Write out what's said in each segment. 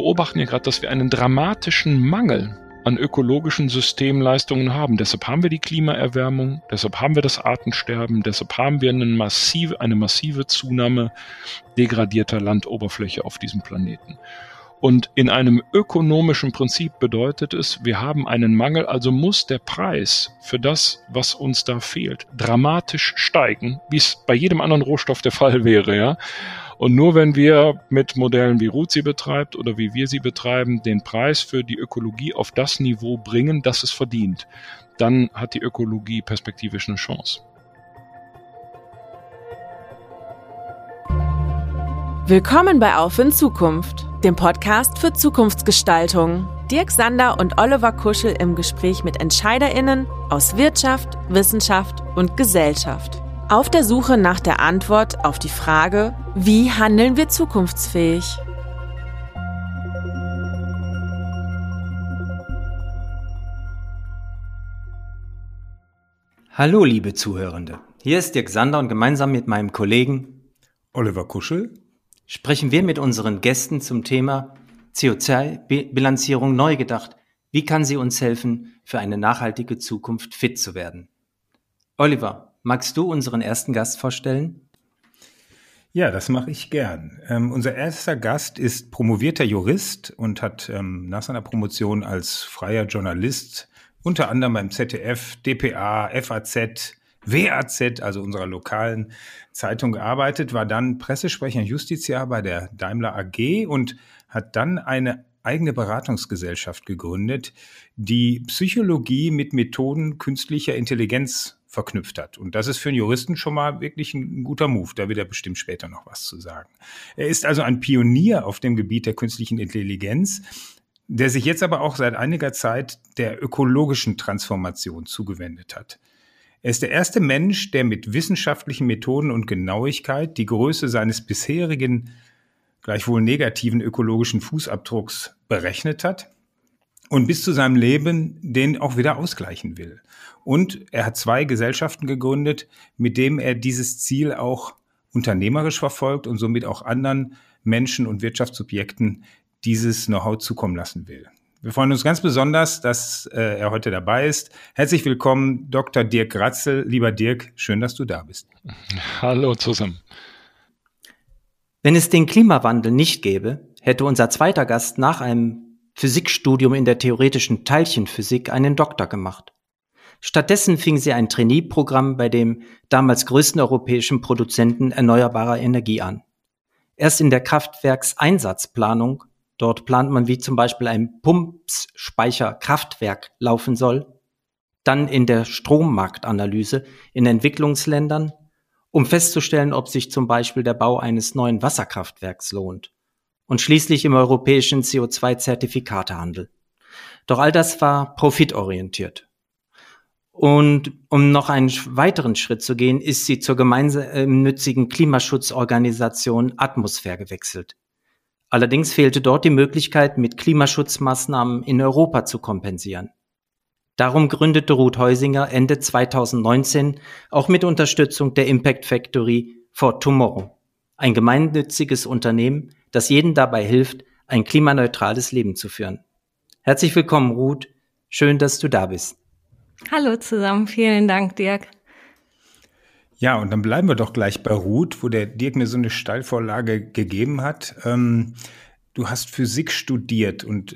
beobachten ja gerade, dass wir einen dramatischen Mangel an ökologischen Systemleistungen haben. Deshalb haben wir die Klimaerwärmung, deshalb haben wir das Artensterben, deshalb haben wir eine massive, eine massive Zunahme degradierter Landoberfläche auf diesem Planeten. Und in einem ökonomischen Prinzip bedeutet es, wir haben einen Mangel, also muss der Preis für das, was uns da fehlt, dramatisch steigen, wie es bei jedem anderen Rohstoff der Fall wäre, ja. Und nur wenn wir mit Modellen wie Ruth sie betreibt oder wie wir sie betreiben, den Preis für die Ökologie auf das Niveau bringen, das es verdient, dann hat die Ökologie perspektivisch eine Chance. Willkommen bei Auf in Zukunft, dem Podcast für Zukunftsgestaltung. Dirk Sander und Oliver Kuschel im Gespräch mit EntscheiderInnen aus Wirtschaft, Wissenschaft und Gesellschaft. Auf der Suche nach der Antwort auf die Frage, wie handeln wir zukunftsfähig? Hallo, liebe Zuhörende. Hier ist Dirk Sander und gemeinsam mit meinem Kollegen Oliver Kuschel sprechen wir mit unseren Gästen zum Thema CO2-Bilanzierung neu gedacht. Wie kann sie uns helfen, für eine nachhaltige Zukunft fit zu werden? Oliver, Magst du unseren ersten Gast vorstellen? Ja, das mache ich gern. Ähm, unser erster Gast ist promovierter Jurist und hat ähm, nach seiner Promotion als freier Journalist unter anderem beim ZDF, DPA, FAZ, WAZ, also unserer lokalen Zeitung gearbeitet, war dann Pressesprecher Justiziar bei der Daimler AG und hat dann eine eigene Beratungsgesellschaft gegründet, die Psychologie mit Methoden künstlicher Intelligenz verknüpft hat. Und das ist für einen Juristen schon mal wirklich ein guter Move. Da wird er bestimmt später noch was zu sagen. Er ist also ein Pionier auf dem Gebiet der künstlichen Intelligenz, der sich jetzt aber auch seit einiger Zeit der ökologischen Transformation zugewendet hat. Er ist der erste Mensch, der mit wissenschaftlichen Methoden und Genauigkeit die Größe seines bisherigen, gleichwohl negativen ökologischen Fußabdrucks berechnet hat und bis zu seinem Leben den auch wieder ausgleichen will. Und er hat zwei Gesellschaften gegründet, mit dem er dieses Ziel auch unternehmerisch verfolgt und somit auch anderen Menschen und Wirtschaftssubjekten dieses Know-how zukommen lassen will. Wir freuen uns ganz besonders, dass äh, er heute dabei ist. Herzlich willkommen, Dr. Dirk Ratzel. Lieber Dirk, schön, dass du da bist. Hallo zusammen. Wenn es den Klimawandel nicht gäbe, hätte unser zweiter Gast nach einem Physikstudium in der theoretischen Teilchenphysik einen Doktor gemacht. Stattdessen fing sie ein Trainee-Programm bei dem damals größten europäischen Produzenten erneuerbarer Energie an. Erst in der Kraftwerkseinsatzplanung, dort plant man, wie zum Beispiel ein Pumpsspeicherkraftwerk laufen soll, dann in der Strommarktanalyse in Entwicklungsländern, um festzustellen, ob sich zum Beispiel der Bau eines neuen Wasserkraftwerks lohnt und schließlich im europäischen CO2-Zertifikatehandel. Doch all das war profitorientiert. Und um noch einen weiteren Schritt zu gehen, ist sie zur gemeinnützigen Klimaschutzorganisation Atmosphäre gewechselt. Allerdings fehlte dort die Möglichkeit, mit Klimaschutzmaßnahmen in Europa zu kompensieren. Darum gründete Ruth Heusinger Ende 2019 auch mit Unterstützung der Impact Factory for Tomorrow, ein gemeinnütziges Unternehmen, das jedem dabei hilft, ein klimaneutrales Leben zu führen. Herzlich willkommen, Ruth. Schön, dass du da bist. Hallo zusammen, vielen Dank, Dirk. Ja, und dann bleiben wir doch gleich bei Ruth, wo der Dirk mir so eine Steilvorlage gegeben hat. Ähm, du hast Physik studiert und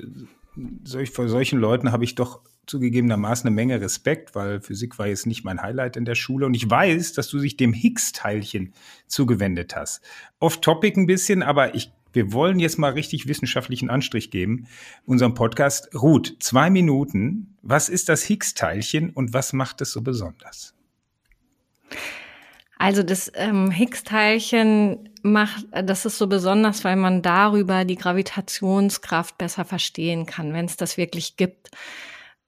solch, vor solchen Leuten habe ich doch zugegebenermaßen eine Menge Respekt, weil Physik war jetzt nicht mein Highlight in der Schule. Und ich weiß, dass du dich dem Higgs-Teilchen zugewendet hast. Off-Topic ein bisschen, aber ich wir wollen jetzt mal richtig wissenschaftlichen Anstrich geben. Unserem Podcast. Ruth, zwei Minuten. Was ist das Higgs-Teilchen und was macht es so besonders? Also das ähm, Higgs-Teilchen macht, das ist so besonders, weil man darüber die Gravitationskraft besser verstehen kann, wenn es das wirklich gibt.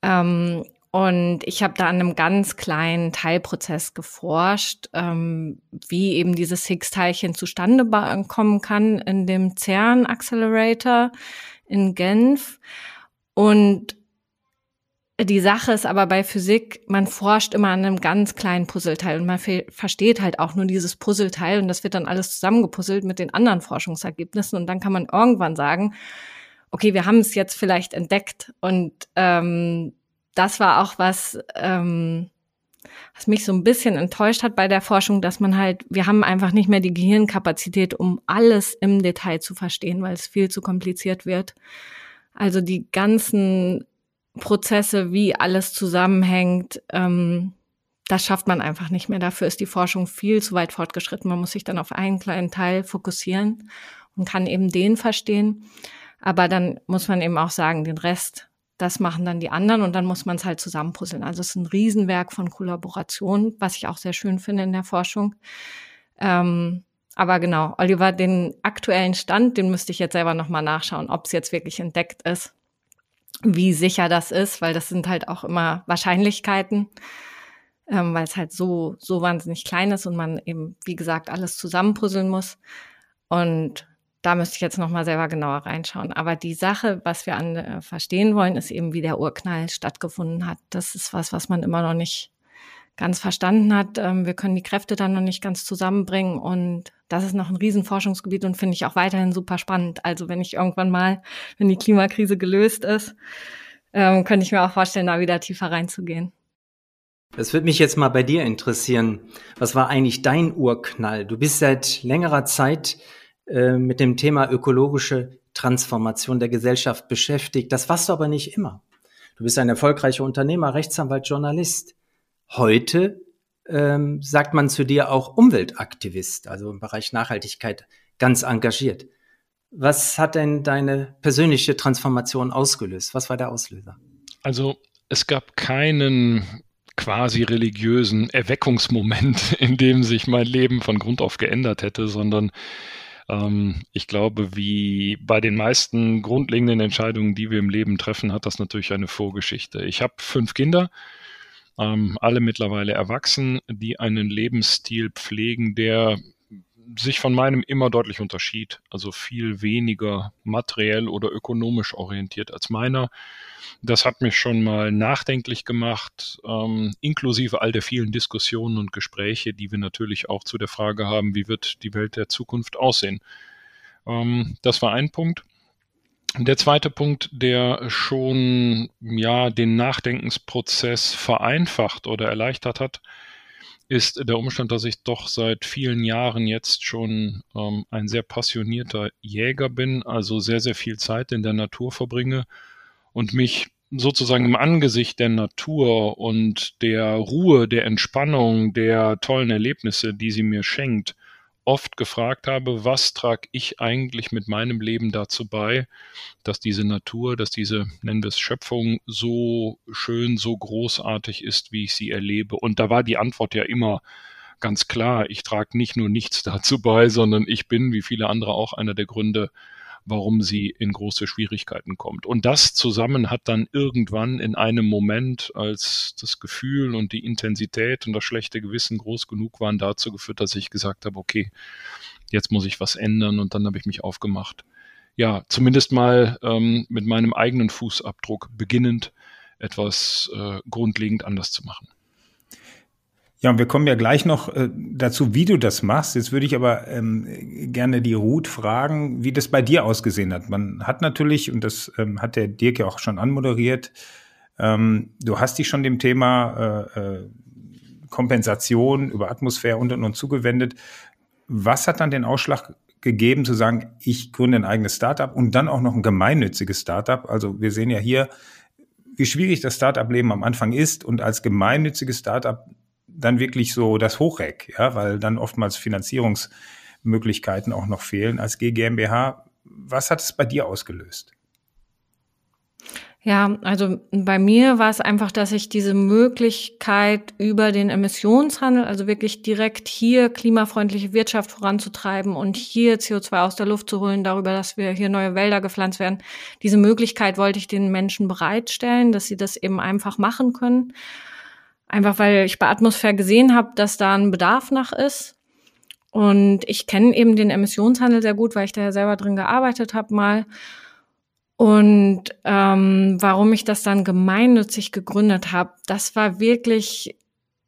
Ähm, und ich habe da an einem ganz kleinen Teilprozess geforscht, ähm, wie eben dieses Higgs-Teilchen zustande kommen kann in dem CERN Accelerator in Genf. Und die Sache ist aber bei Physik, man forscht immer an einem ganz kleinen Puzzleteil und man versteht halt auch nur dieses Puzzleteil und das wird dann alles zusammengepuzzelt mit den anderen Forschungsergebnissen und dann kann man irgendwann sagen, okay, wir haben es jetzt vielleicht entdeckt. Und ähm, das war auch was, ähm, was mich so ein bisschen enttäuscht hat bei der Forschung, dass man halt, wir haben einfach nicht mehr die Gehirnkapazität, um alles im Detail zu verstehen, weil es viel zu kompliziert wird. Also die ganzen Prozesse, wie alles zusammenhängt, ähm, das schafft man einfach nicht mehr. Dafür ist die Forschung viel zu weit fortgeschritten. Man muss sich dann auf einen kleinen Teil fokussieren und kann eben den verstehen. Aber dann muss man eben auch sagen, den Rest, das machen dann die anderen und dann muss man es halt zusammenpuzzeln. Also es ist ein Riesenwerk von Kollaboration, was ich auch sehr schön finde in der Forschung. Ähm, aber genau, Oliver, den aktuellen Stand, den müsste ich jetzt selber nochmal nachschauen, ob es jetzt wirklich entdeckt ist, wie sicher das ist, weil das sind halt auch immer Wahrscheinlichkeiten, ähm, weil es halt so, so wahnsinnig klein ist und man eben, wie gesagt, alles zusammenpuzzeln muss. Und da müsste ich jetzt nochmal selber genauer reinschauen. Aber die Sache, was wir an, äh, verstehen wollen, ist eben, wie der Urknall stattgefunden hat. Das ist was, was man immer noch nicht ganz verstanden hat. Ähm, wir können die Kräfte dann noch nicht ganz zusammenbringen und das ist noch ein Riesenforschungsgebiet und finde ich auch weiterhin super spannend. Also wenn ich irgendwann mal, wenn die Klimakrise gelöst ist, ähm, könnte ich mir auch vorstellen, da wieder tiefer reinzugehen. Das würde mich jetzt mal bei dir interessieren. Was war eigentlich dein Urknall? Du bist seit längerer Zeit äh, mit dem Thema ökologische Transformation der Gesellschaft beschäftigt. Das warst du aber nicht immer. Du bist ein erfolgreicher Unternehmer, Rechtsanwalt, Journalist. Heute ähm, sagt man zu dir auch Umweltaktivist, also im Bereich Nachhaltigkeit ganz engagiert. Was hat denn deine persönliche Transformation ausgelöst? Was war der Auslöser? Also es gab keinen quasi religiösen Erweckungsmoment, in dem sich mein Leben von Grund auf geändert hätte, sondern ähm, ich glaube, wie bei den meisten grundlegenden Entscheidungen, die wir im Leben treffen, hat das natürlich eine Vorgeschichte. Ich habe fünf Kinder, ähm, alle mittlerweile erwachsen, die einen Lebensstil pflegen, der sich von meinem immer deutlich unterschied. Also viel weniger materiell oder ökonomisch orientiert als meiner. Das hat mich schon mal nachdenklich gemacht, ähm, inklusive all der vielen Diskussionen und Gespräche, die wir natürlich auch zu der Frage haben, wie wird die Welt der Zukunft aussehen. Ähm, das war ein Punkt. Der zweite Punkt, der schon ja den Nachdenkensprozess vereinfacht oder erleichtert hat, ist der Umstand, dass ich doch seit vielen Jahren jetzt schon ähm, ein sehr passionierter Jäger bin, also sehr, sehr viel Zeit in der Natur verbringe und mich sozusagen im Angesicht der Natur und der Ruhe, der Entspannung, der tollen Erlebnisse, die sie mir schenkt, oft gefragt habe, was trage ich eigentlich mit meinem Leben dazu bei, dass diese Natur, dass diese, nennen wir es Schöpfung, so schön, so großartig ist, wie ich sie erlebe. Und da war die Antwort ja immer ganz klar, ich trage nicht nur nichts dazu bei, sondern ich bin, wie viele andere auch, einer der Gründe, warum sie in große Schwierigkeiten kommt. Und das zusammen hat dann irgendwann in einem Moment, als das Gefühl und die Intensität und das schlechte Gewissen groß genug waren, dazu geführt, dass ich gesagt habe, okay, jetzt muss ich was ändern und dann habe ich mich aufgemacht. Ja, zumindest mal ähm, mit meinem eigenen Fußabdruck beginnend etwas äh, grundlegend anders zu machen. Ja, und wir kommen ja gleich noch äh, dazu, wie du das machst. Jetzt würde ich aber ähm, gerne die Ruth fragen, wie das bei dir ausgesehen hat. Man hat natürlich, und das ähm, hat der Dirk ja auch schon anmoderiert, ähm, du hast dich schon dem Thema äh, äh, Kompensation über Atmosphäre und und und zugewendet. Was hat dann den Ausschlag gegeben zu sagen, ich gründe ein eigenes Startup und dann auch noch ein gemeinnütziges Startup? Also wir sehen ja hier, wie schwierig das Startup-Leben am Anfang ist und als gemeinnütziges Startup dann wirklich so das Hochreck, ja, weil dann oftmals Finanzierungsmöglichkeiten auch noch fehlen als GmbH. Was hat es bei dir ausgelöst? Ja, also bei mir war es einfach, dass ich diese Möglichkeit über den Emissionshandel, also wirklich direkt hier klimafreundliche Wirtschaft voranzutreiben und hier CO2 aus der Luft zu holen, darüber, dass wir hier neue Wälder gepflanzt werden, diese Möglichkeit wollte ich den Menschen bereitstellen, dass sie das eben einfach machen können. Einfach weil ich bei Atmosphäre gesehen habe, dass da ein Bedarf nach ist. Und ich kenne eben den Emissionshandel sehr gut, weil ich da ja selber drin gearbeitet habe mal. Und ähm, warum ich das dann gemeinnützig gegründet habe, das war wirklich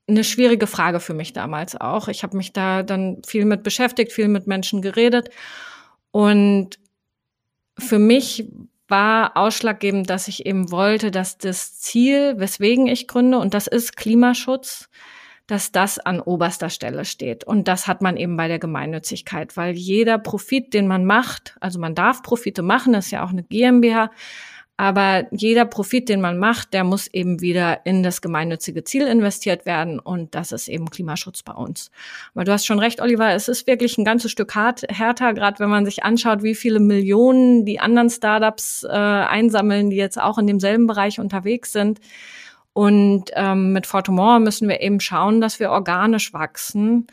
eine schwierige Frage für mich damals auch. Ich habe mich da dann viel mit beschäftigt, viel mit Menschen geredet. Und für mich war ausschlaggebend, dass ich eben wollte, dass das Ziel, weswegen ich gründe, und das ist Klimaschutz, dass das an oberster Stelle steht. Und das hat man eben bei der Gemeinnützigkeit, weil jeder Profit, den man macht, also man darf Profite machen, ist ja auch eine GmbH, aber jeder Profit, den man macht, der muss eben wieder in das gemeinnützige Ziel investiert werden. Und das ist eben Klimaschutz bei uns. Aber du hast schon recht, Oliver, es ist wirklich ein ganzes Stück hart, härter, gerade wenn man sich anschaut, wie viele Millionen die anderen Startups äh, einsammeln, die jetzt auch in demselben Bereich unterwegs sind. Und ähm, mit Fortumor müssen wir eben schauen, dass wir organisch wachsen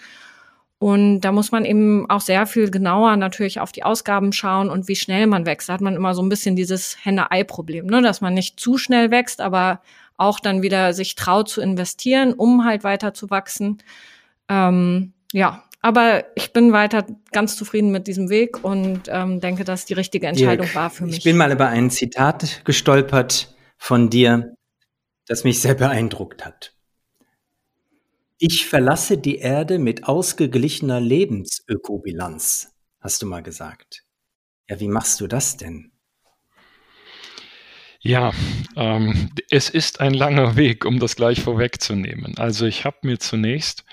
und da muss man eben auch sehr viel genauer natürlich auf die Ausgaben schauen und wie schnell man wächst. Da hat man immer so ein bisschen dieses Henne-Ei-Problem, ne? dass man nicht zu schnell wächst, aber auch dann wieder sich traut zu investieren, um halt weiter zu wachsen. Ähm, ja, aber ich bin weiter ganz zufrieden mit diesem Weg und ähm, denke, dass die richtige Entscheidung Dirk, war für mich. Ich bin mal über ein Zitat gestolpert von dir, das mich sehr beeindruckt hat. Ich verlasse die Erde mit ausgeglichener Lebensökobilanz, hast du mal gesagt. Ja, wie machst du das denn? Ja, ähm, es ist ein langer Weg, um das gleich vorwegzunehmen. Also ich habe mir zunächst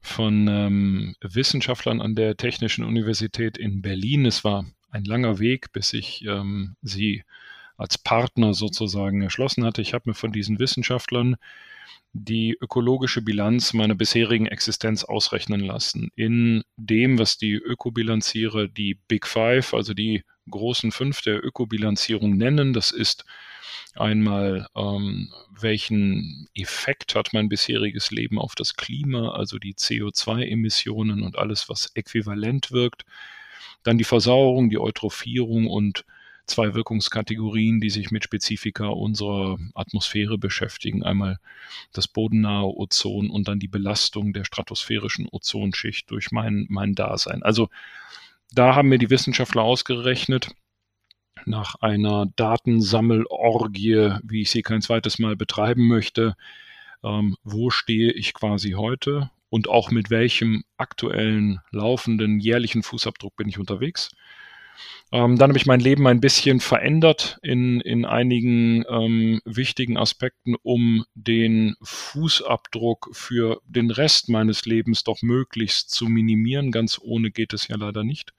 von ähm, Wissenschaftlern an der Technischen Universität in Berlin, es war ein langer Weg, bis ich ähm, sie als Partner sozusagen erschlossen hatte. Ich habe mir von diesen Wissenschaftlern die ökologische Bilanz meiner bisherigen Existenz ausrechnen lassen. In dem, was die Ökobilanzierer die Big Five, also die großen fünf der Ökobilanzierung nennen. Das ist einmal, ähm, welchen Effekt hat mein bisheriges Leben auf das Klima, also die CO2-Emissionen und alles, was äquivalent wirkt. Dann die Versauerung, die Eutrophierung und zwei Wirkungskategorien, die sich mit Spezifika unserer Atmosphäre beschäftigen. Einmal das bodennahe Ozon und dann die Belastung der stratosphärischen Ozonschicht durch mein, mein Dasein. Also da haben mir die Wissenschaftler ausgerechnet, nach einer Datensammelorgie, wie ich sie kein zweites Mal betreiben möchte, ähm, wo stehe ich quasi heute und auch mit welchem aktuellen laufenden jährlichen Fußabdruck bin ich unterwegs. Ähm, dann habe ich mein Leben ein bisschen verändert in, in einigen ähm, wichtigen Aspekten, um den Fußabdruck für den Rest meines Lebens doch möglichst zu minimieren. Ganz ohne geht es ja leider nicht.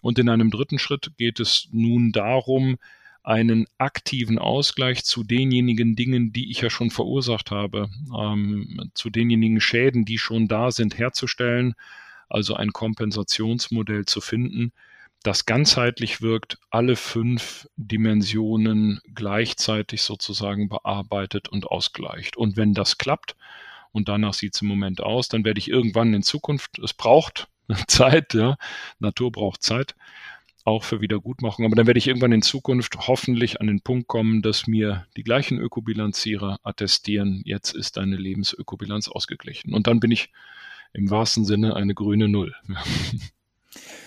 Und in einem dritten Schritt geht es nun darum, einen aktiven Ausgleich zu denjenigen Dingen, die ich ja schon verursacht habe, ähm, zu denjenigen Schäden, die schon da sind, herzustellen, also ein Kompensationsmodell zu finden, das ganzheitlich wirkt, alle fünf Dimensionen gleichzeitig sozusagen bearbeitet und ausgleicht. Und wenn das klappt, und danach sieht es im Moment aus, dann werde ich irgendwann in Zukunft, es braucht Zeit, ja, Natur braucht Zeit, auch für Wiedergutmachung, aber dann werde ich irgendwann in Zukunft hoffentlich an den Punkt kommen, dass mir die gleichen Ökobilanzierer attestieren, jetzt ist deine Lebensökobilanz ausgeglichen. Und dann bin ich im wahrsten Sinne eine grüne Null.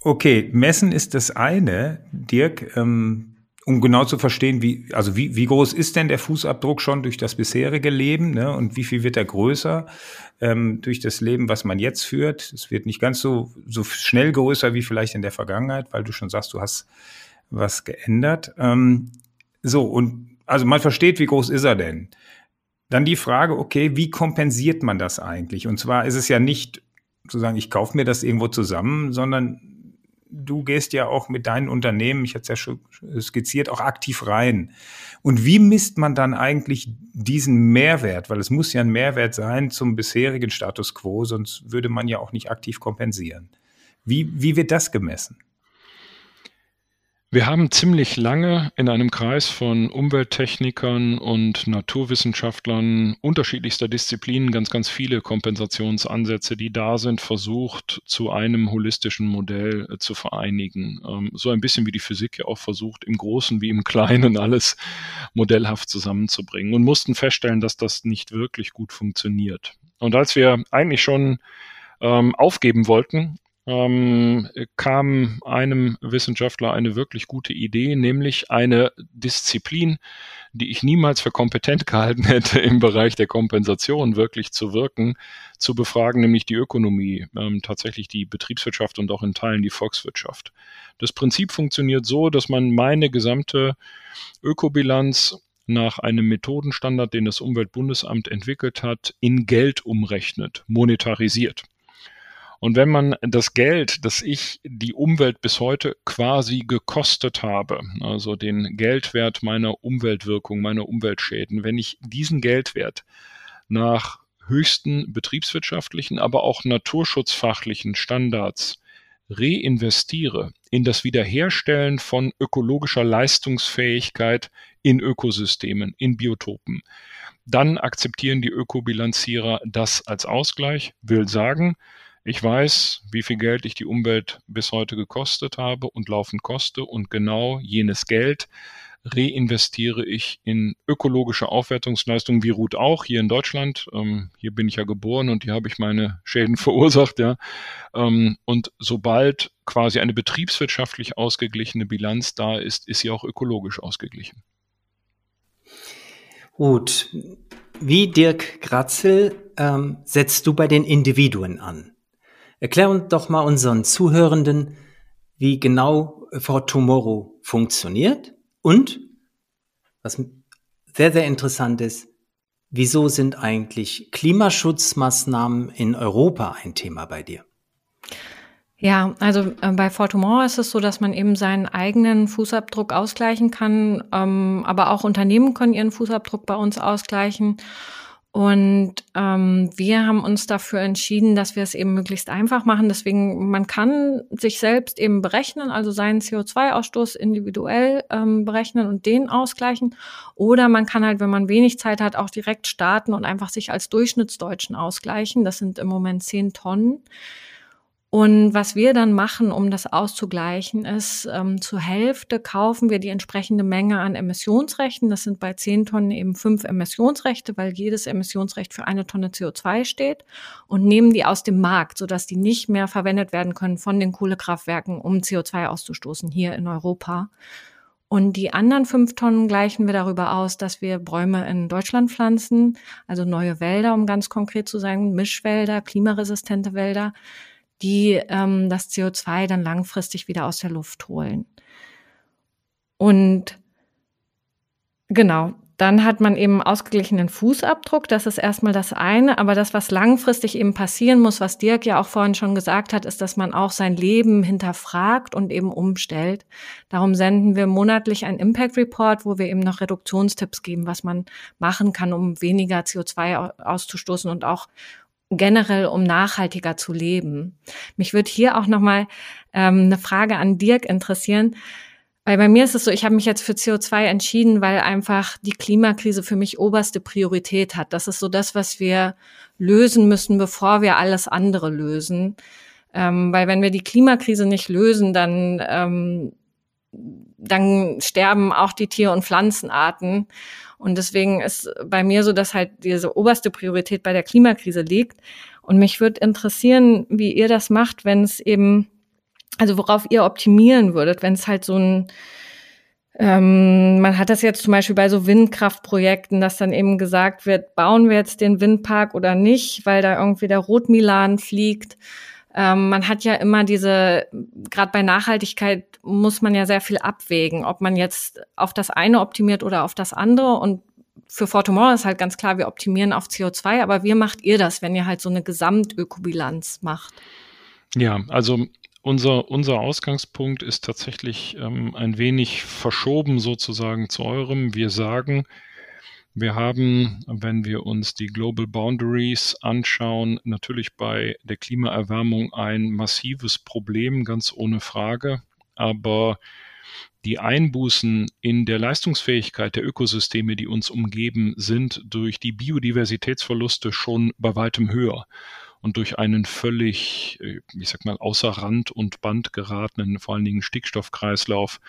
Okay, messen ist das eine, Dirk, ähm, um genau zu verstehen, wie, also wie, wie groß ist denn der Fußabdruck schon durch das bisherige Leben ne, und wie viel wird er größer ähm, durch das Leben, was man jetzt führt. Es wird nicht ganz so, so schnell größer wie vielleicht in der Vergangenheit, weil du schon sagst, du hast was geändert. Ähm, so, und also man versteht, wie groß ist er denn? Dann die Frage, okay, wie kompensiert man das eigentlich? Und zwar ist es ja nicht zu sagen, ich kaufe mir das irgendwo zusammen, sondern du gehst ja auch mit deinen Unternehmen, ich hatte es ja schon skizziert, auch aktiv rein. Und wie misst man dann eigentlich diesen Mehrwert? Weil es muss ja ein Mehrwert sein zum bisherigen Status quo, sonst würde man ja auch nicht aktiv kompensieren. Wie, wie wird das gemessen? Wir haben ziemlich lange in einem Kreis von Umwelttechnikern und Naturwissenschaftlern unterschiedlichster Disziplinen ganz, ganz viele Kompensationsansätze, die da sind, versucht, zu einem holistischen Modell äh, zu vereinigen. Ähm, so ein bisschen wie die Physik ja auch versucht, im Großen wie im Kleinen alles modellhaft zusammenzubringen und mussten feststellen, dass das nicht wirklich gut funktioniert. Und als wir eigentlich schon ähm, aufgeben wollten, ähm, kam einem Wissenschaftler eine wirklich gute Idee, nämlich eine Disziplin, die ich niemals für kompetent gehalten hätte, im Bereich der Kompensation wirklich zu wirken, zu befragen, nämlich die Ökonomie, ähm, tatsächlich die Betriebswirtschaft und auch in Teilen die Volkswirtschaft. Das Prinzip funktioniert so, dass man meine gesamte Ökobilanz nach einem Methodenstandard, den das Umweltbundesamt entwickelt hat, in Geld umrechnet, monetarisiert. Und wenn man das Geld, das ich die Umwelt bis heute quasi gekostet habe, also den Geldwert meiner Umweltwirkung, meiner Umweltschäden, wenn ich diesen Geldwert nach höchsten betriebswirtschaftlichen, aber auch naturschutzfachlichen Standards reinvestiere in das Wiederherstellen von ökologischer Leistungsfähigkeit in Ökosystemen, in Biotopen, dann akzeptieren die Ökobilanzierer das als Ausgleich, will sagen, ich weiß, wie viel Geld ich die Umwelt bis heute gekostet habe und laufend koste und genau jenes Geld reinvestiere ich in ökologische Aufwertungsleistungen wie Ruth auch hier in Deutschland. Ähm, hier bin ich ja geboren und hier habe ich meine Schäden verursacht, ja. Ähm, und sobald quasi eine betriebswirtschaftlich ausgeglichene Bilanz da ist, ist sie auch ökologisch ausgeglichen. Gut. Wie Dirk Gratzel ähm, setzt du bei den Individuen an? Erklär uns doch mal unseren Zuhörenden, wie genau For Tomorrow funktioniert und, was sehr, sehr interessant ist, wieso sind eigentlich Klimaschutzmaßnahmen in Europa ein Thema bei dir? Ja, also äh, bei Fortumor ist es so, dass man eben seinen eigenen Fußabdruck ausgleichen kann, ähm, aber auch Unternehmen können ihren Fußabdruck bei uns ausgleichen. Und ähm, wir haben uns dafür entschieden, dass wir es eben möglichst einfach machen. Deswegen, man kann sich selbst eben berechnen, also seinen CO2-Ausstoß individuell ähm, berechnen und den ausgleichen. Oder man kann halt, wenn man wenig Zeit hat, auch direkt starten und einfach sich als Durchschnittsdeutschen ausgleichen. Das sind im Moment zehn Tonnen. Und was wir dann machen, um das auszugleichen, ist, ähm, zur Hälfte kaufen wir die entsprechende Menge an Emissionsrechten. Das sind bei 10 Tonnen eben fünf Emissionsrechte, weil jedes Emissionsrecht für eine Tonne CO2 steht und nehmen die aus dem Markt, sodass die nicht mehr verwendet werden können von den Kohlekraftwerken, um CO2 auszustoßen hier in Europa. Und die anderen fünf Tonnen gleichen wir darüber aus, dass wir Bäume in Deutschland pflanzen, also neue Wälder, um ganz konkret zu sein, Mischwälder, klimaresistente Wälder die ähm, das CO2 dann langfristig wieder aus der Luft holen. Und genau, dann hat man eben ausgeglichenen Fußabdruck. Das ist erstmal das eine. Aber das, was langfristig eben passieren muss, was Dirk ja auch vorhin schon gesagt hat, ist, dass man auch sein Leben hinterfragt und eben umstellt. Darum senden wir monatlich einen Impact Report, wo wir eben noch Reduktionstipps geben, was man machen kann, um weniger CO2 auszustoßen und auch generell um nachhaltiger zu leben. Mich würde hier auch nochmal ähm, eine Frage an Dirk interessieren. Weil bei mir ist es so, ich habe mich jetzt für CO2 entschieden, weil einfach die Klimakrise für mich oberste Priorität hat. Das ist so das, was wir lösen müssen, bevor wir alles andere lösen. Ähm, weil wenn wir die Klimakrise nicht lösen, dann, ähm, dann sterben auch die Tier- und Pflanzenarten. Und deswegen ist bei mir so, dass halt diese oberste Priorität bei der Klimakrise liegt. Und mich würde interessieren, wie ihr das macht, wenn es eben, also worauf ihr optimieren würdet, wenn es halt so ein, ähm, man hat das jetzt zum Beispiel bei so Windkraftprojekten, dass dann eben gesagt wird, bauen wir jetzt den Windpark oder nicht, weil da irgendwie der Rotmilan fliegt. Ähm, man hat ja immer diese, gerade bei Nachhaltigkeit muss man ja sehr viel abwägen, ob man jetzt auf das eine optimiert oder auf das andere. Und für Fortumor ist halt ganz klar, wir optimieren auf CO2, aber wie macht ihr das, wenn ihr halt so eine Gesamtökobilanz macht? Ja, also unser, unser Ausgangspunkt ist tatsächlich ähm, ein wenig verschoben sozusagen zu eurem. Wir sagen, wir haben, wenn wir uns die Global Boundaries anschauen, natürlich bei der Klimaerwärmung ein massives Problem, ganz ohne Frage. Aber die Einbußen in der Leistungsfähigkeit der Ökosysteme, die uns umgeben, sind durch die Biodiversitätsverluste schon bei weitem höher. Und durch einen völlig, äh, ich sag mal, außer Rand und Band geratenen, vor allen Dingen Stickstoffkreislauf,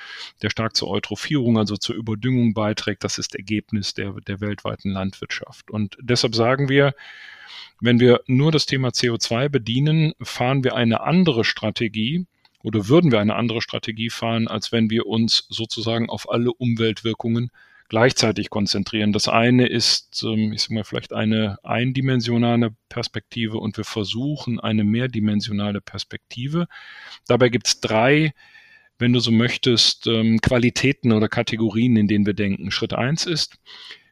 der stark zur Eutrophierung, also zur Überdüngung beiträgt. Das ist Ergebnis der, der weltweiten Landwirtschaft. Und deshalb sagen wir, wenn wir nur das Thema CO2 bedienen, fahren wir eine andere Strategie, oder würden wir eine andere Strategie fahren, als wenn wir uns sozusagen auf alle Umweltwirkungen gleichzeitig konzentrieren. Das eine ist, ähm, ich sage mal, vielleicht eine eindimensionale Perspektive und wir versuchen eine mehrdimensionale Perspektive. Dabei gibt es drei, wenn du so möchtest, ähm, Qualitäten oder Kategorien, in denen wir denken. Schritt eins ist,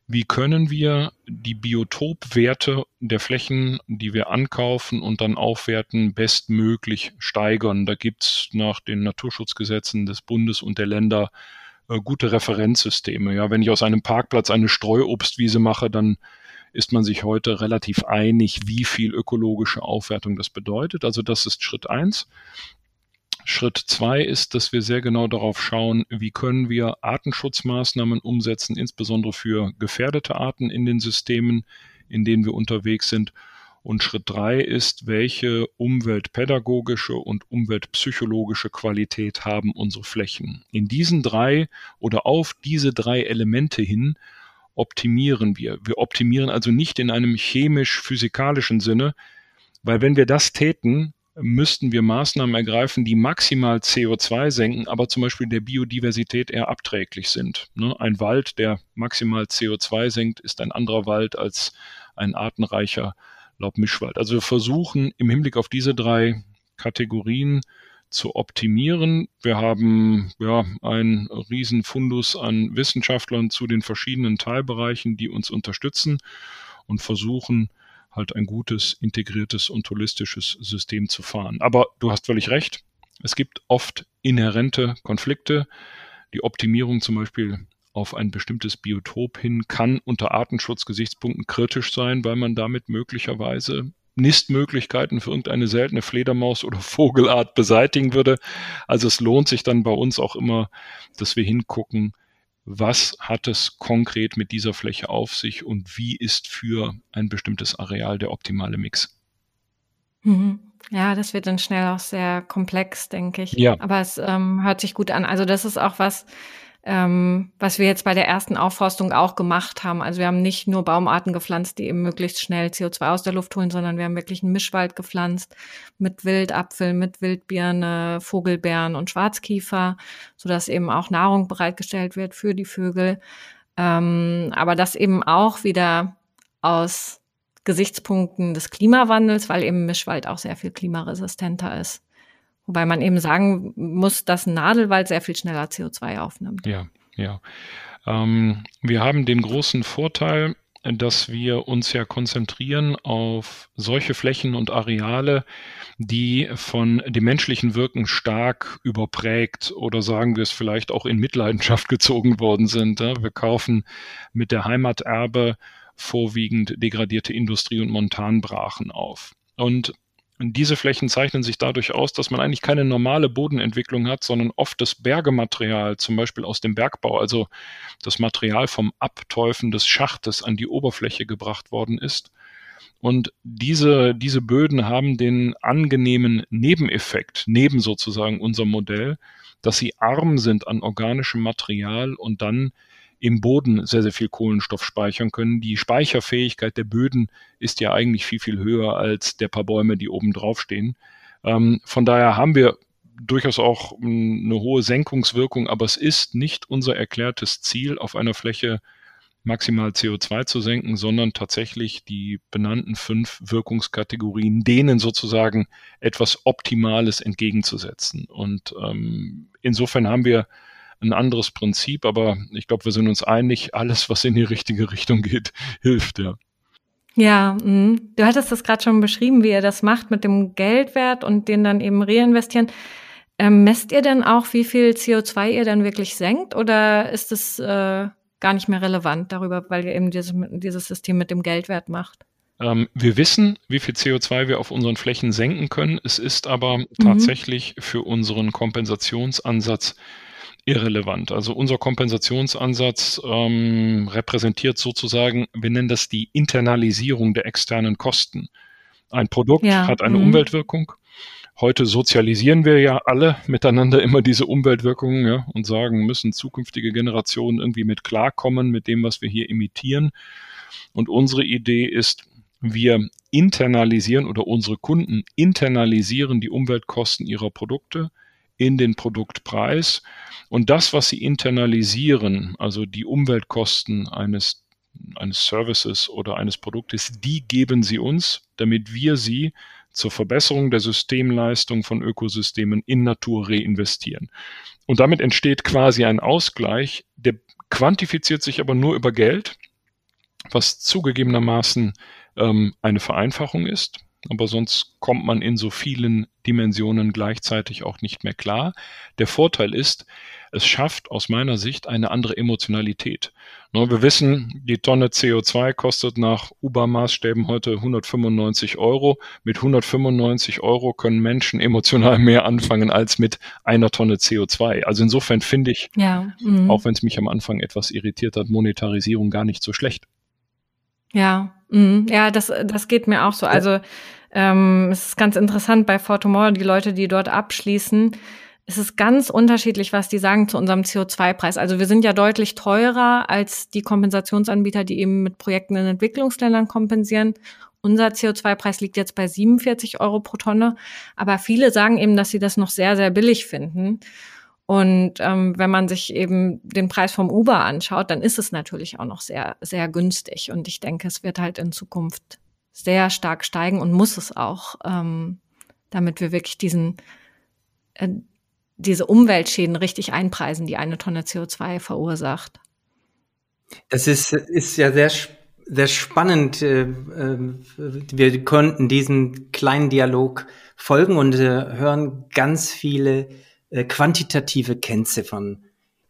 wie können wir die Biotopwerte der Flächen, die wir ankaufen und dann aufwerten, bestmöglich steigern. Da gibt es nach den Naturschutzgesetzen des Bundes und der Länder äh, gute Referenzsysteme. Ja, wenn ich aus einem Parkplatz eine Streuobstwiese mache, dann ist man sich heute relativ einig, wie viel ökologische Aufwertung das bedeutet. Also das ist Schritt eins. Schritt zwei ist, dass wir sehr genau darauf schauen, wie können wir Artenschutzmaßnahmen umsetzen, insbesondere für gefährdete Arten in den Systemen, in denen wir unterwegs sind und Schritt drei ist, welche umweltpädagogische und umweltpsychologische Qualität haben unsere Flächen. In diesen drei oder auf diese drei Elemente hin optimieren wir. Wir optimieren also nicht in einem chemisch-physikalischen Sinne, weil wenn wir das täten, müssten wir Maßnahmen ergreifen, die maximal CO2 senken, aber zum Beispiel der Biodiversität eher abträglich sind. Ne? Ein Wald, der maximal CO2 senkt, ist ein anderer Wald als ein artenreicher Laubmischwald. Also wir versuchen im Hinblick auf diese drei Kategorien zu optimieren. Wir haben ja einen riesen Fundus an Wissenschaftlern zu den verschiedenen Teilbereichen, die uns unterstützen und versuchen halt ein gutes, integriertes und holistisches System zu fahren. Aber du hast völlig recht. Es gibt oft inhärente Konflikte. Die Optimierung zum Beispiel auf ein bestimmtes Biotop hin kann unter Artenschutzgesichtspunkten kritisch sein, weil man damit möglicherweise Nistmöglichkeiten für irgendeine seltene Fledermaus oder Vogelart beseitigen würde. Also es lohnt sich dann bei uns auch immer, dass wir hingucken, was hat es konkret mit dieser Fläche auf sich und wie ist für ein bestimmtes Areal der optimale Mix. Mhm. Ja, das wird dann schnell auch sehr komplex, denke ich. Ja. Aber es ähm, hört sich gut an. Also das ist auch was, ähm, was wir jetzt bei der ersten Aufforstung auch gemacht haben. Also wir haben nicht nur Baumarten gepflanzt, die eben möglichst schnell CO2 aus der Luft holen, sondern wir haben wirklich einen Mischwald gepflanzt mit Wildapfel, mit Wildbirne, Vogelbeeren und Schwarzkiefer, sodass eben auch Nahrung bereitgestellt wird für die Vögel. Ähm, aber das eben auch wieder aus Gesichtspunkten des Klimawandels, weil eben Mischwald auch sehr viel klimaresistenter ist. Wobei man eben sagen muss, dass ein Nadelwald sehr viel schneller CO2 aufnimmt. Ja, ja. Ähm, wir haben den großen Vorteil, dass wir uns ja konzentrieren auf solche Flächen und Areale, die von dem menschlichen Wirken stark überprägt oder sagen wir es vielleicht auch in Mitleidenschaft gezogen worden sind. Wir kaufen mit der Heimaterbe vorwiegend degradierte Industrie- und Montanbrachen auf. Und und diese Flächen zeichnen sich dadurch aus, dass man eigentlich keine normale Bodenentwicklung hat, sondern oft das Bergematerial, zum Beispiel aus dem Bergbau, also das Material vom Abteufen des Schachtes an die Oberfläche gebracht worden ist. Und diese, diese Böden haben den angenehmen Nebeneffekt, neben sozusagen unserem Modell, dass sie arm sind an organischem Material und dann im Boden sehr, sehr viel Kohlenstoff speichern können. Die Speicherfähigkeit der Böden ist ja eigentlich viel, viel höher als der paar Bäume, die oben drauf stehen. Ähm, von daher haben wir durchaus auch eine hohe Senkungswirkung, aber es ist nicht unser erklärtes Ziel, auf einer Fläche maximal CO2 zu senken, sondern tatsächlich die benannten fünf Wirkungskategorien, denen sozusagen etwas Optimales entgegenzusetzen. Und ähm, insofern haben wir ein anderes Prinzip, aber ich glaube, wir sind uns einig, alles, was in die richtige Richtung geht, hilft, ja. Ja, mh. du hattest das gerade schon beschrieben, wie ihr das macht mit dem Geldwert und den dann eben reinvestieren. Ähm, messt ihr denn auch, wie viel CO2 ihr dann wirklich senkt oder ist es äh, gar nicht mehr relevant darüber, weil ihr eben dieses, dieses System mit dem Geldwert macht? Ähm, wir wissen, wie viel CO2 wir auf unseren Flächen senken können. Es ist aber mhm. tatsächlich für unseren Kompensationsansatz irrelevant. Also unser Kompensationsansatz ähm, repräsentiert sozusagen, wir nennen das die Internalisierung der externen Kosten. Ein Produkt ja. hat eine mhm. Umweltwirkung. Heute sozialisieren wir ja alle miteinander immer diese Umweltwirkungen ja, und sagen, müssen zukünftige Generationen irgendwie mit klarkommen mit dem, was wir hier imitieren. Und unsere Idee ist, wir internalisieren oder unsere Kunden internalisieren die Umweltkosten ihrer Produkte in den Produktpreis. Und das, was sie internalisieren, also die Umweltkosten eines, eines Services oder eines Produktes, die geben sie uns, damit wir sie zur Verbesserung der Systemleistung von Ökosystemen in Natur reinvestieren. Und damit entsteht quasi ein Ausgleich, der quantifiziert sich aber nur über Geld, was zugegebenermaßen ähm, eine Vereinfachung ist aber sonst kommt man in so vielen Dimensionen gleichzeitig auch nicht mehr klar. Der Vorteil ist, es schafft aus meiner Sicht eine andere Emotionalität. Wir wissen, die Tonne CO2 kostet nach UBA-Maßstäben heute 195 Euro. Mit 195 Euro können Menschen emotional mehr anfangen als mit einer Tonne CO2. Also insofern finde ich, ja, mhm. auch wenn es mich am Anfang etwas irritiert hat, Monetarisierung gar nicht so schlecht. Ja, mh. ja, das, das geht mir auch so. Also ähm, es ist ganz interessant bei Fortomore, die Leute, die dort abschließen, es ist ganz unterschiedlich, was die sagen zu unserem CO2-Preis. Also wir sind ja deutlich teurer als die Kompensationsanbieter, die eben mit Projekten in Entwicklungsländern kompensieren. Unser CO2-Preis liegt jetzt bei 47 Euro pro Tonne. Aber viele sagen eben, dass sie das noch sehr, sehr billig finden. Und ähm, wenn man sich eben den Preis vom Uber anschaut, dann ist es natürlich auch noch sehr, sehr günstig. Und ich denke, es wird halt in Zukunft sehr stark steigen und muss es auch, ähm, damit wir wirklich diesen, äh, diese Umweltschäden richtig einpreisen, die eine Tonne CO2 verursacht. Das ist, ist ja sehr, sehr spannend. Äh, äh, wir konnten diesen kleinen Dialog folgen und äh, hören ganz viele äh, quantitative Kennziffern.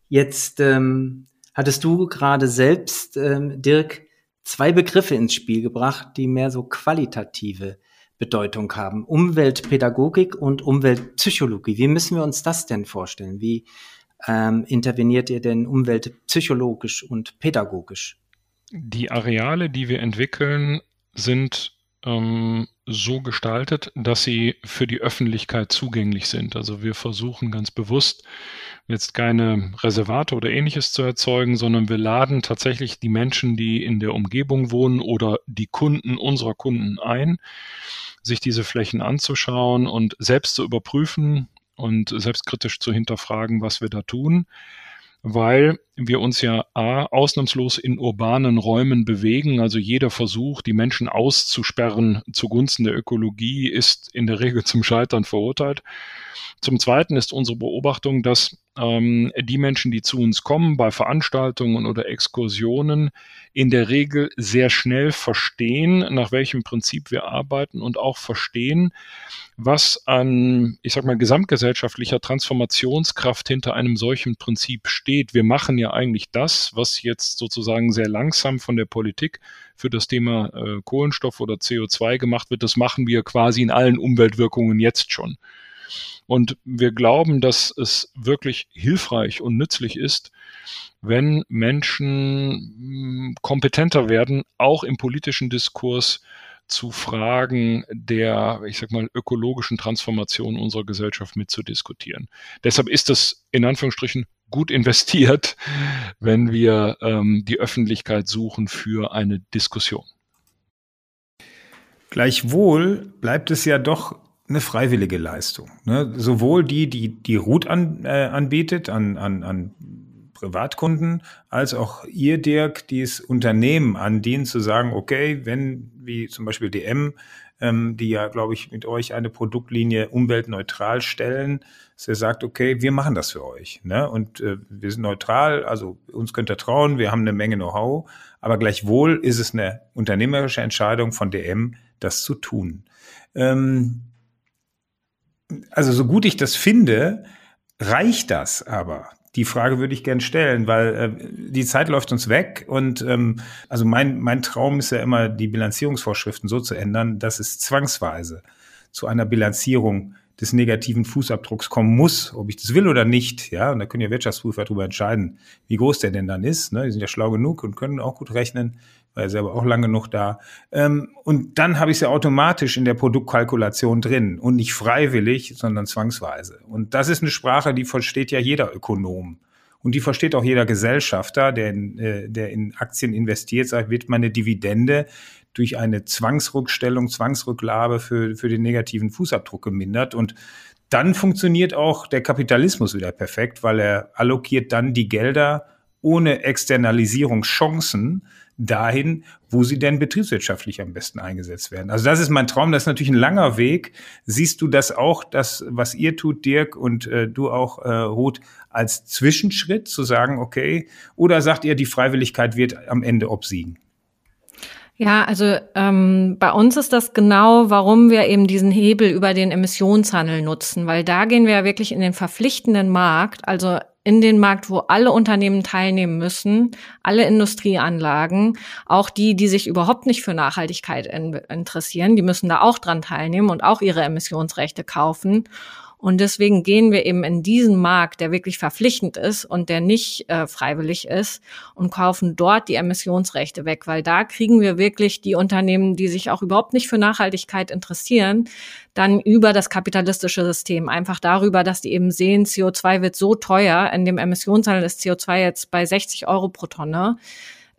Jetzt ähm, hattest du gerade selbst, ähm, Dirk, zwei Begriffe ins Spiel gebracht, die mehr so qualitative Bedeutung haben. Umweltpädagogik und Umweltpsychologie. Wie müssen wir uns das denn vorstellen? Wie ähm, interveniert ihr denn umweltpsychologisch und pädagogisch? Die Areale, die wir entwickeln, sind ähm, so gestaltet, dass sie für die Öffentlichkeit zugänglich sind. Also wir versuchen ganz bewusst jetzt keine Reservate oder ähnliches zu erzeugen, sondern wir laden tatsächlich die Menschen, die in der Umgebung wohnen oder die Kunden unserer Kunden ein, sich diese Flächen anzuschauen und selbst zu überprüfen und selbstkritisch zu hinterfragen, was wir da tun weil wir uns ja A, ausnahmslos in urbanen Räumen bewegen. Also jeder Versuch, die Menschen auszusperren zugunsten der Ökologie, ist in der Regel zum Scheitern verurteilt. Zum Zweiten ist unsere Beobachtung, dass ähm, die Menschen, die zu uns kommen bei Veranstaltungen oder Exkursionen, in der Regel sehr schnell verstehen, nach welchem Prinzip wir arbeiten und auch verstehen, was an, ich sag mal, gesamtgesellschaftlicher Transformationskraft hinter einem solchen Prinzip steht. Wir machen ja eigentlich das, was jetzt sozusagen sehr langsam von der Politik für das Thema äh, Kohlenstoff oder CO2 gemacht wird. Das machen wir quasi in allen Umweltwirkungen jetzt schon. Und wir glauben, dass es wirklich hilfreich und nützlich ist, wenn Menschen hm, kompetenter werden, auch im politischen Diskurs zu Fragen der, ich sag mal, ökologischen Transformation unserer Gesellschaft mitzudiskutieren. Deshalb ist es in Anführungsstrichen gut investiert, wenn wir ähm, die Öffentlichkeit suchen für eine Diskussion. Gleichwohl bleibt es ja doch eine freiwillige Leistung. Ne? Sowohl die, die die Root an, äh, anbietet an, an, an Privatkunden, als auch ihr, Dirk, dieses Unternehmen an denen zu sagen, okay, wenn, wie zum Beispiel DM, ähm, die ja, glaube ich, mit euch eine Produktlinie umweltneutral stellen, dass ihr sagt, okay, wir machen das für euch. Ne? Und äh, wir sind neutral, also uns könnt ihr trauen, wir haben eine Menge Know-how, aber gleichwohl ist es eine unternehmerische Entscheidung von DM, das zu tun. Ähm, also so gut ich das finde, reicht das aber? Die Frage würde ich gern stellen, weil äh, die Zeit läuft uns weg und ähm, also mein, mein Traum ist ja immer, die Bilanzierungsvorschriften so zu ändern, dass es zwangsweise zu einer Bilanzierung des negativen Fußabdrucks kommen muss, ob ich das will oder nicht. Ja, und da können ja Wirtschaftsprüfer darüber entscheiden, wie groß der denn dann ist. Ne? Die sind ja schlau genug und können auch gut rechnen, weil selber auch lange genug da. Ähm, und dann habe ich es ja automatisch in der Produktkalkulation drin und nicht freiwillig, sondern zwangsweise. Und das ist eine Sprache, die versteht ja jeder Ökonom. Und die versteht auch jeder Gesellschafter, der in, äh, der in Aktien investiert, sagt, wird meine Dividende durch eine Zwangsrückstellung, Zwangsrücklage für, für den negativen Fußabdruck gemindert. Und dann funktioniert auch der Kapitalismus wieder perfekt, weil er allokiert dann die Gelder ohne Externalisierungschancen dahin, wo sie denn betriebswirtschaftlich am besten eingesetzt werden. Also das ist mein Traum, das ist natürlich ein langer Weg. Siehst du das auch, das, was ihr tut, Dirk, und äh, du auch, äh, Ruth, als Zwischenschritt zu sagen, okay, oder sagt ihr, die Freiwilligkeit wird am Ende obsiegen? Ja, also ähm, bei uns ist das genau, warum wir eben diesen Hebel über den Emissionshandel nutzen, weil da gehen wir ja wirklich in den verpflichtenden Markt, also in den Markt, wo alle Unternehmen teilnehmen müssen, alle Industrieanlagen, auch die, die sich überhaupt nicht für Nachhaltigkeit in interessieren, die müssen da auch dran teilnehmen und auch ihre Emissionsrechte kaufen. Und deswegen gehen wir eben in diesen Markt, der wirklich verpflichtend ist und der nicht äh, freiwillig ist und kaufen dort die Emissionsrechte weg, weil da kriegen wir wirklich die Unternehmen, die sich auch überhaupt nicht für Nachhaltigkeit interessieren, dann über das kapitalistische System. Einfach darüber, dass die eben sehen, CO2 wird so teuer, in dem Emissionshandel ist CO2 jetzt bei 60 Euro pro Tonne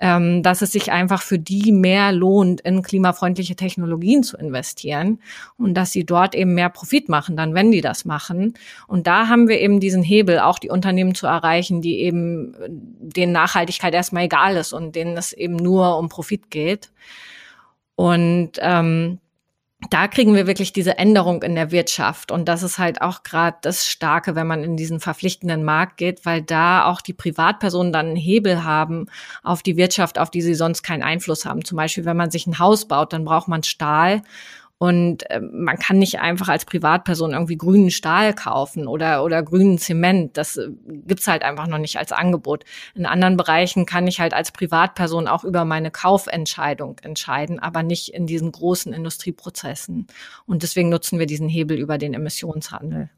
ähm, dass es sich einfach für die mehr lohnt, in klimafreundliche Technologien zu investieren und dass sie dort eben mehr Profit machen, dann wenn die das machen. Und da haben wir eben diesen Hebel, auch die Unternehmen zu erreichen, die eben äh, denen Nachhaltigkeit erstmal egal ist und denen es eben nur um Profit geht. Und ähm, da kriegen wir wirklich diese Änderung in der Wirtschaft. Und das ist halt auch gerade das Starke, wenn man in diesen verpflichtenden Markt geht, weil da auch die Privatpersonen dann einen Hebel haben auf die Wirtschaft, auf die sie sonst keinen Einfluss haben. Zum Beispiel, wenn man sich ein Haus baut, dann braucht man Stahl. Und äh, man kann nicht einfach als Privatperson irgendwie grünen Stahl kaufen oder, oder grünen Zement. Das äh, gibt's halt einfach noch nicht als Angebot. In anderen Bereichen kann ich halt als Privatperson auch über meine Kaufentscheidung entscheiden, aber nicht in diesen großen Industrieprozessen. Und deswegen nutzen wir diesen Hebel über den Emissionshandel.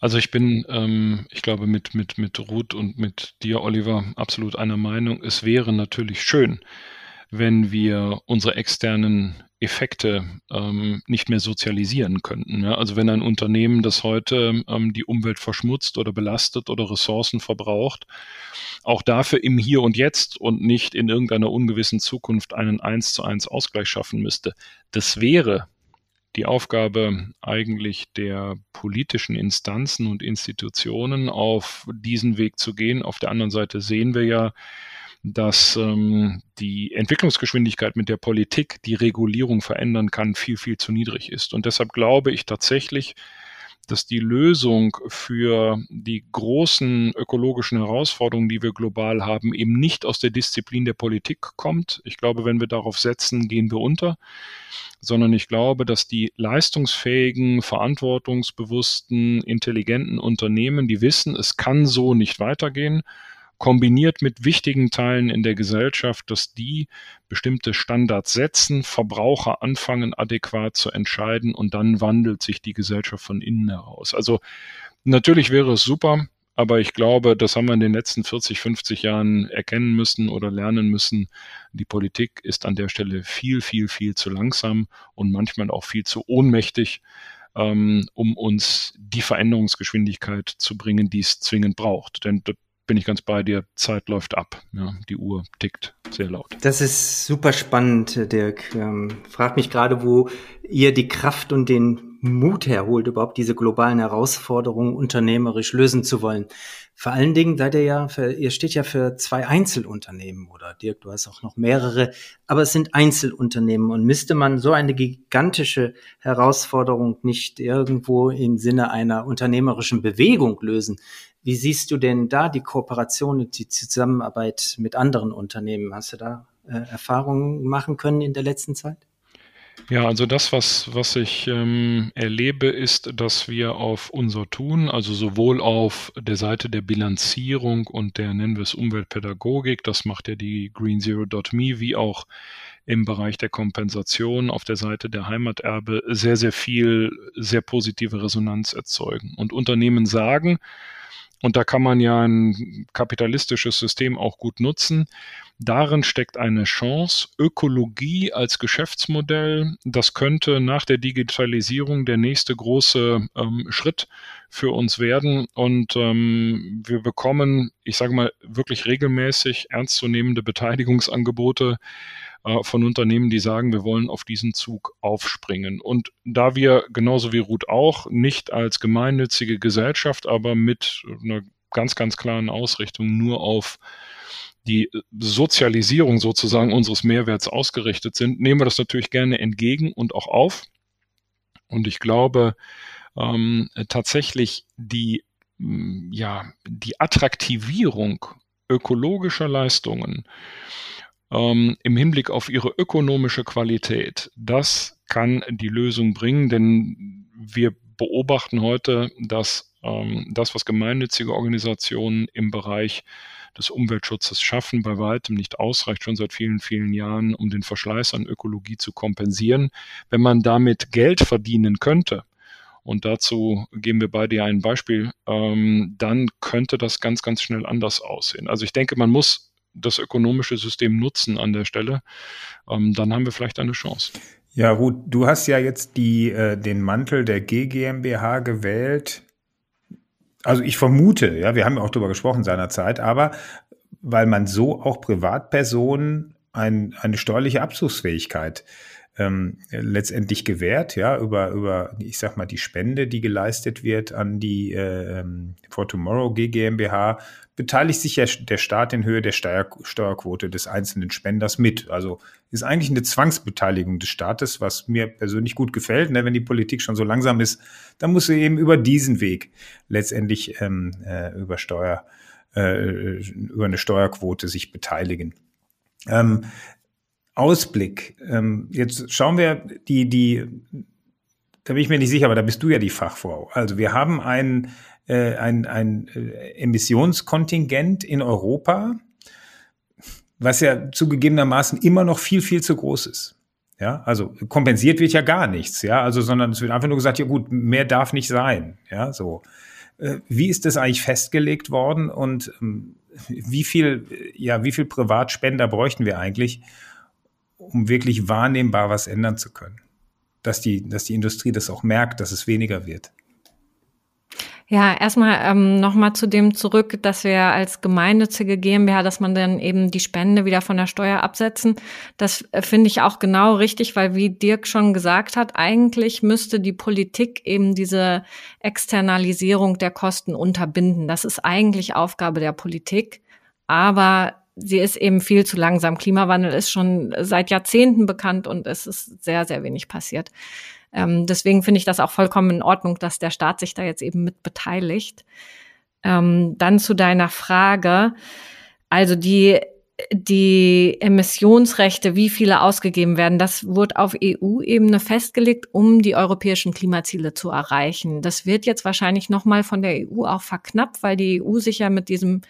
Also ich bin, ähm, ich glaube, mit, mit, mit Ruth und mit dir, Oliver, absolut einer Meinung. Es wäre natürlich schön, wenn wir unsere externen Effekte ähm, nicht mehr sozialisieren könnten. Ja? Also wenn ein Unternehmen, das heute ähm, die Umwelt verschmutzt oder belastet oder Ressourcen verbraucht, auch dafür im Hier und Jetzt und nicht in irgendeiner ungewissen Zukunft einen eins zu eins Ausgleich schaffen müsste. Das wäre die Aufgabe eigentlich der politischen Instanzen und Institutionen, auf diesen Weg zu gehen. Auf der anderen Seite sehen wir ja, dass ähm, die Entwicklungsgeschwindigkeit mit der Politik die Regulierung verändern kann, viel, viel zu niedrig ist. Und deshalb glaube ich tatsächlich, dass die Lösung für die großen ökologischen Herausforderungen, die wir global haben, eben nicht aus der Disziplin der Politik kommt. Ich glaube, wenn wir darauf setzen, gehen wir unter, sondern ich glaube, dass die leistungsfähigen, verantwortungsbewussten, intelligenten Unternehmen, die wissen, es kann so nicht weitergehen, kombiniert mit wichtigen Teilen in der Gesellschaft, dass die bestimmte Standards setzen, Verbraucher anfangen adäquat zu entscheiden und dann wandelt sich die Gesellschaft von innen heraus. Also natürlich wäre es super, aber ich glaube, das haben wir in den letzten 40, 50 Jahren erkennen müssen oder lernen müssen. Die Politik ist an der Stelle viel, viel, viel zu langsam und manchmal auch viel zu ohnmächtig, ähm, um uns die Veränderungsgeschwindigkeit zu bringen, die es zwingend braucht. Denn bin ich ganz bei dir, Zeit läuft ab. Ja, die Uhr tickt sehr laut. Das ist super spannend, Dirk. Ähm, frag mich gerade, wo ihr die Kraft und den Mut herholt, überhaupt diese globalen Herausforderungen unternehmerisch lösen zu wollen. Vor allen Dingen seid ihr ja, für, ihr steht ja für zwei Einzelunternehmen oder Dirk, du hast auch noch mehrere, aber es sind Einzelunternehmen und müsste man so eine gigantische Herausforderung nicht irgendwo im Sinne einer unternehmerischen Bewegung lösen, wie siehst du denn da die Kooperation und die Zusammenarbeit mit anderen Unternehmen? Hast du da äh, Erfahrungen machen können in der letzten Zeit? Ja, also das, was, was ich ähm, erlebe, ist, dass wir auf unser Tun, also sowohl auf der Seite der Bilanzierung und der, nennen wir es Umweltpädagogik, das macht ja die GreenZero.me, wie auch im Bereich der Kompensation auf der Seite der Heimaterbe sehr, sehr viel, sehr positive Resonanz erzeugen. Und Unternehmen sagen, und da kann man ja ein kapitalistisches System auch gut nutzen. Darin steckt eine Chance. Ökologie als Geschäftsmodell, das könnte nach der Digitalisierung der nächste große ähm, Schritt für uns werden. Und ähm, wir bekommen, ich sage mal, wirklich regelmäßig ernstzunehmende Beteiligungsangebote äh, von Unternehmen, die sagen, wir wollen auf diesen Zug aufspringen. Und da wir genauso wie Ruth auch nicht als gemeinnützige Gesellschaft, aber mit einer ganz, ganz klaren Ausrichtung nur auf die Sozialisierung sozusagen unseres Mehrwerts ausgerichtet sind, nehmen wir das natürlich gerne entgegen und auch auf. Und ich glaube ähm, tatsächlich die, ja, die Attraktivierung ökologischer Leistungen ähm, im Hinblick auf ihre ökonomische Qualität. Das kann die Lösung bringen, denn wir beobachten heute, dass ähm, das, was gemeinnützige Organisationen im Bereich des Umweltschutzes schaffen, bei weitem nicht ausreicht, schon seit vielen, vielen Jahren, um den Verschleiß an Ökologie zu kompensieren. Wenn man damit Geld verdienen könnte, und dazu geben wir beide ein Beispiel, ähm, dann könnte das ganz, ganz schnell anders aussehen. Also ich denke, man muss das ökonomische System nutzen an der Stelle, ähm, dann haben wir vielleicht eine Chance. Ja, Ruth, du hast ja jetzt die, äh, den Mantel der GGMBH gewählt. Also ich vermute, ja, wir haben ja auch darüber gesprochen seinerzeit, aber weil man so auch Privatpersonen ein, eine steuerliche Abzugsfähigkeit ähm, letztendlich gewährt, ja, über, über, ich sag mal, die Spende, die geleistet wird an die äh, ähm, For Tomorrow GmbH, beteiligt sich ja der Staat in Höhe der Steuer, Steuerquote des einzelnen Spenders mit. Also ist eigentlich eine Zwangsbeteiligung des Staates, was mir persönlich gut gefällt. Ne? Wenn die Politik schon so langsam ist, dann muss sie eben über diesen Weg letztendlich ähm, äh, über Steuer, äh, über eine Steuerquote sich beteiligen. Ähm, Ausblick. Ähm, jetzt schauen wir die, die, da bin ich mir nicht sicher, aber da bist du ja die Fachfrau. Also wir haben ein, äh, ein, ein äh, Emissionskontingent in Europa, was ja zugegebenermaßen immer noch viel, viel zu groß ist. Ja, also kompensiert wird ja gar nichts, ja, also, sondern es wird einfach nur gesagt, ja gut, mehr darf nicht sein, ja, so. Äh, wie ist das eigentlich festgelegt worden und ähm, wie viel, ja, wie viel Privatspender bräuchten wir eigentlich, um wirklich wahrnehmbar was ändern zu können. Dass die, dass die Industrie das auch merkt, dass es weniger wird. Ja, erstmal ähm, nochmal zu dem zurück, dass wir als gemeinnützige GmbH, dass man dann eben die Spende wieder von der Steuer absetzen. Das äh, finde ich auch genau richtig, weil wie Dirk schon gesagt hat, eigentlich müsste die Politik eben diese Externalisierung der Kosten unterbinden. Das ist eigentlich Aufgabe der Politik. Aber sie ist eben viel zu langsam. Klimawandel ist schon seit Jahrzehnten bekannt und es ist sehr, sehr wenig passiert. Ähm, deswegen finde ich das auch vollkommen in Ordnung, dass der Staat sich da jetzt eben mit beteiligt. Ähm, dann zu deiner Frage. Also die die Emissionsrechte, wie viele ausgegeben werden, das wird auf EU-Ebene festgelegt, um die europäischen Klimaziele zu erreichen. Das wird jetzt wahrscheinlich nochmal von der EU auch verknappt, weil die EU sich ja mit diesem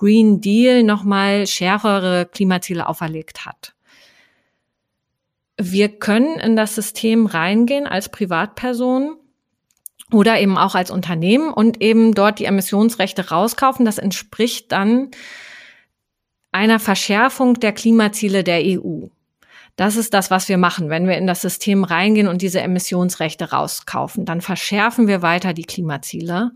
Green Deal nochmal schärfere Klimaziele auferlegt hat. Wir können in das System reingehen als Privatperson oder eben auch als Unternehmen und eben dort die Emissionsrechte rauskaufen. Das entspricht dann einer Verschärfung der Klimaziele der EU. Das ist das, was wir machen, wenn wir in das System reingehen und diese Emissionsrechte rauskaufen. Dann verschärfen wir weiter die Klimaziele.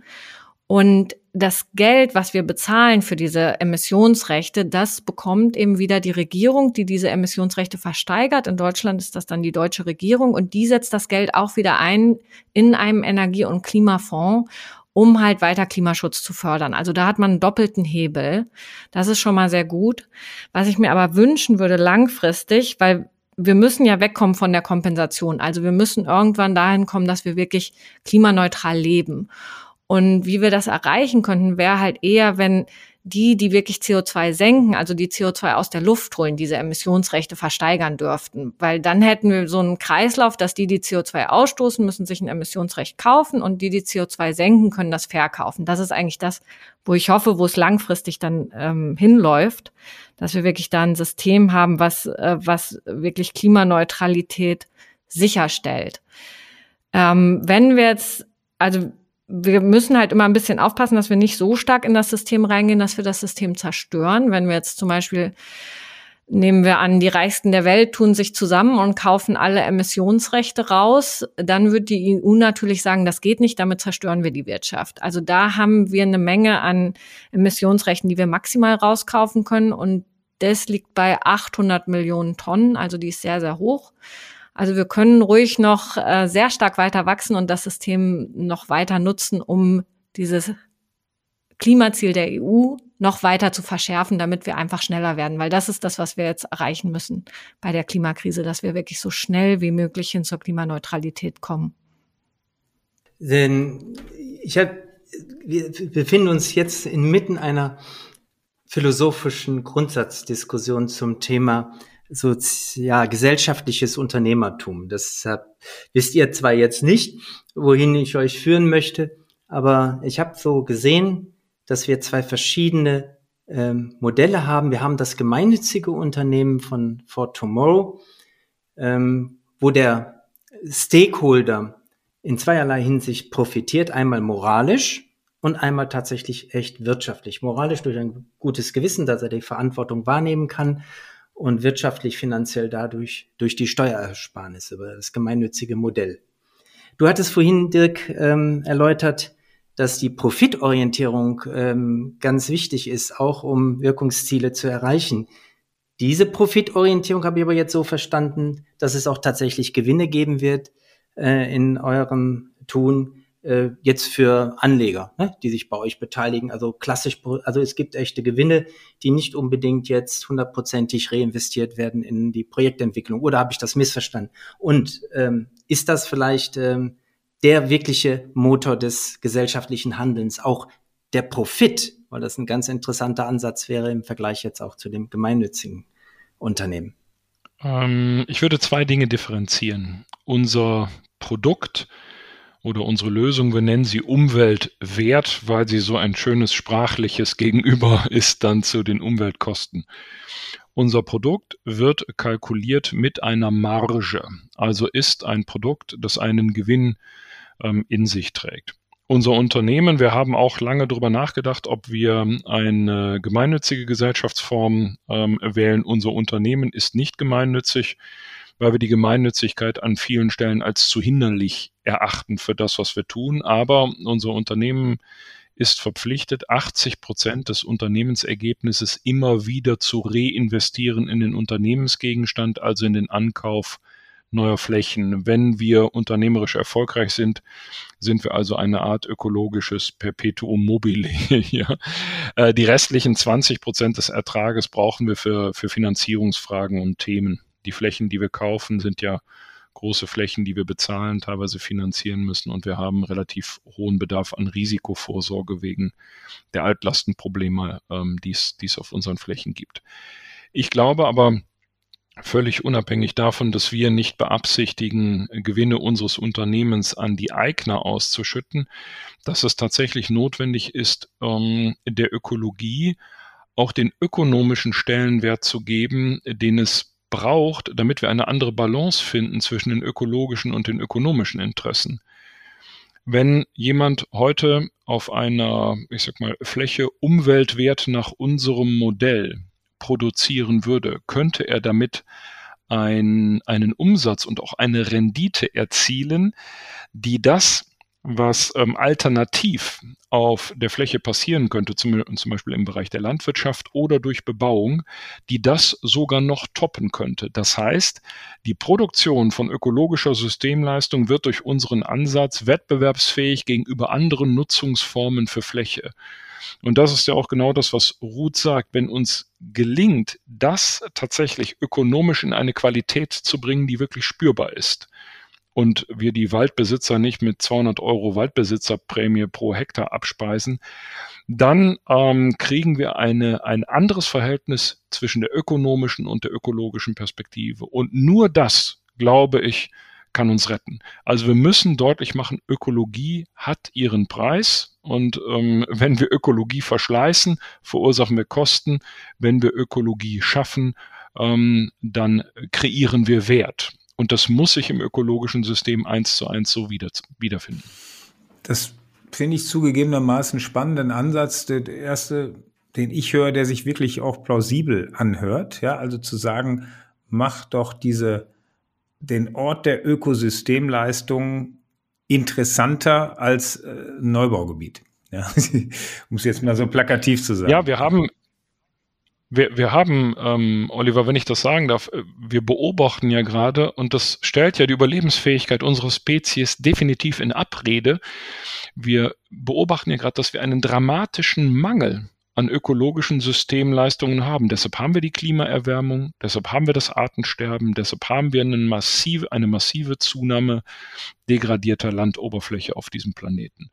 Und das Geld, was wir bezahlen für diese Emissionsrechte, das bekommt eben wieder die Regierung, die diese Emissionsrechte versteigert. In Deutschland ist das dann die deutsche Regierung und die setzt das Geld auch wieder ein in einem Energie- und Klimafonds, um halt weiter Klimaschutz zu fördern. Also da hat man einen doppelten Hebel. Das ist schon mal sehr gut. Was ich mir aber wünschen würde langfristig, weil wir müssen ja wegkommen von der Kompensation. Also wir müssen irgendwann dahin kommen, dass wir wirklich klimaneutral leben. Und wie wir das erreichen könnten, wäre halt eher, wenn die, die wirklich CO2 senken, also die CO2 aus der Luft holen, diese Emissionsrechte versteigern dürften. Weil dann hätten wir so einen Kreislauf, dass die, die CO2 ausstoßen, müssen sich ein Emissionsrecht kaufen und die, die CO2 senken, können das verkaufen. Das ist eigentlich das, wo ich hoffe, wo es langfristig dann ähm, hinläuft, dass wir wirklich da ein System haben, was, äh, was wirklich Klimaneutralität sicherstellt. Ähm, wenn wir jetzt, also wir müssen halt immer ein bisschen aufpassen, dass wir nicht so stark in das System reingehen, dass wir das System zerstören. Wenn wir jetzt zum Beispiel nehmen wir an, die Reichsten der Welt tun sich zusammen und kaufen alle Emissionsrechte raus, dann wird die EU natürlich sagen, das geht nicht, damit zerstören wir die Wirtschaft. Also da haben wir eine Menge an Emissionsrechten, die wir maximal rauskaufen können und das liegt bei 800 Millionen Tonnen, also die ist sehr, sehr hoch. Also wir können ruhig noch äh, sehr stark weiter wachsen und das System noch weiter nutzen, um dieses Klimaziel der EU noch weiter zu verschärfen, damit wir einfach schneller werden, weil das ist das, was wir jetzt erreichen müssen bei der Klimakrise, dass wir wirklich so schnell wie möglich hin zur Klimaneutralität kommen. Denn ich hab, wir befinden uns jetzt inmitten einer philosophischen Grundsatzdiskussion zum Thema so ja gesellschaftliches Unternehmertum. Deshalb wisst ihr zwar jetzt nicht, wohin ich euch führen möchte, aber ich habe so gesehen, dass wir zwei verschiedene ähm, Modelle haben. Wir haben das gemeinnützige Unternehmen von For Tomorrow, ähm, wo der Stakeholder in zweierlei Hinsicht profitiert. Einmal moralisch und einmal tatsächlich echt wirtschaftlich. Moralisch durch ein gutes Gewissen, dass er die Verantwortung wahrnehmen kann und wirtschaftlich finanziell dadurch durch die Steuerersparnisse über das gemeinnützige Modell. Du hattest vorhin, Dirk, ähm, erläutert, dass die Profitorientierung ähm, ganz wichtig ist, auch um Wirkungsziele zu erreichen. Diese Profitorientierung habe ich aber jetzt so verstanden, dass es auch tatsächlich Gewinne geben wird äh, in eurem Tun äh, jetzt für Anleger, ne, die sich bei euch beteiligen. Also klassisch, also es gibt echte Gewinne, die nicht unbedingt jetzt hundertprozentig reinvestiert werden in die Projektentwicklung. Oder habe ich das missverstanden? Und ähm, ist das vielleicht ähm, der wirkliche Motor des gesellschaftlichen Handelns, auch der Profit, weil das ein ganz interessanter Ansatz wäre im Vergleich jetzt auch zu dem gemeinnützigen Unternehmen? Ähm, ich würde zwei Dinge differenzieren. Unser Produkt oder unsere Lösung, wir nennen sie Umweltwert, weil sie so ein schönes sprachliches Gegenüber ist dann zu den Umweltkosten. Unser Produkt wird kalkuliert mit einer Marge, also ist ein Produkt, das einen Gewinn ähm, in sich trägt. Unser Unternehmen, wir haben auch lange darüber nachgedacht, ob wir eine gemeinnützige Gesellschaftsform ähm, wählen. Unser Unternehmen ist nicht gemeinnützig, weil wir die Gemeinnützigkeit an vielen Stellen als zu hinderlich erachten für das, was wir tun. Aber unser Unternehmen ist verpflichtet, 80 Prozent des Unternehmensergebnisses immer wieder zu reinvestieren in den Unternehmensgegenstand, also in den Ankauf neuer Flächen. Wenn wir unternehmerisch erfolgreich sind, sind wir also eine Art ökologisches Perpetuum mobile hier. Äh, die restlichen 20 Prozent des Ertrages brauchen wir für, für Finanzierungsfragen und Themen. Die Flächen, die wir kaufen, sind ja große Flächen, die wir bezahlen, teilweise finanzieren müssen und wir haben relativ hohen Bedarf an Risikovorsorge wegen der Altlastenprobleme, ähm, die es auf unseren Flächen gibt. Ich glaube aber, völlig unabhängig davon, dass wir nicht beabsichtigen, Gewinne unseres Unternehmens an die Eigner auszuschütten, dass es tatsächlich notwendig ist, ähm, der Ökologie auch den ökonomischen Stellenwert zu geben, den es braucht, damit wir eine andere Balance finden zwischen den ökologischen und den ökonomischen Interessen. Wenn jemand heute auf einer, ich sag mal, Fläche Umweltwert nach unserem Modell produzieren würde, könnte er damit ein, einen Umsatz und auch eine Rendite erzielen, die das, was ähm, alternativ auf der Fläche passieren könnte, zum, zum, Beispiel im Bereich der Landwirtschaft oder durch Bebauung, die das sogar noch toppen könnte. Das heißt, die Produktion von ökologischer Systemleistung wird durch unseren Ansatz wettbewerbsfähig gegenüber anderen Nutzungsformen für Fläche. Und das ist ja auch genau das, was Ruth sagt. Wenn uns gelingt, das tatsächlich ökonomisch in eine Qualität zu bringen, die wirklich spürbar ist, und wir die Waldbesitzer nicht mit 200 Euro Waldbesitzerprämie pro Hektar abspeisen, dann ähm, kriegen wir eine, ein anderes Verhältnis zwischen der ökonomischen und der ökologischen Perspektive. Und nur das, glaube ich, kann uns retten. Also wir müssen deutlich machen, Ökologie hat ihren Preis. Und ähm, wenn wir Ökologie verschleißen, verursachen wir Kosten. Wenn wir Ökologie schaffen, ähm, dann kreieren wir Wert. Und das muss sich im ökologischen System eins zu eins so wieder, wiederfinden. Das finde ich zugegebenermaßen spannenden Ansatz. Der erste, den ich höre, der sich wirklich auch plausibel anhört. Ja, also zu sagen, mach doch diese, den Ort der Ökosystemleistung interessanter als äh, Neubaugebiet. Ja, um es jetzt mal so plakativ zu sagen. Ja, wir haben, wir, wir haben, ähm, Oliver, wenn ich das sagen darf, äh, wir beobachten ja gerade, und das stellt ja die Überlebensfähigkeit unserer Spezies definitiv in Abrede, wir beobachten ja gerade, dass wir einen dramatischen Mangel an ökologischen Systemleistungen haben. Deshalb haben wir die Klimaerwärmung, deshalb haben wir das Artensterben, deshalb haben wir eine massive, eine massive Zunahme degradierter Landoberfläche auf diesem Planeten.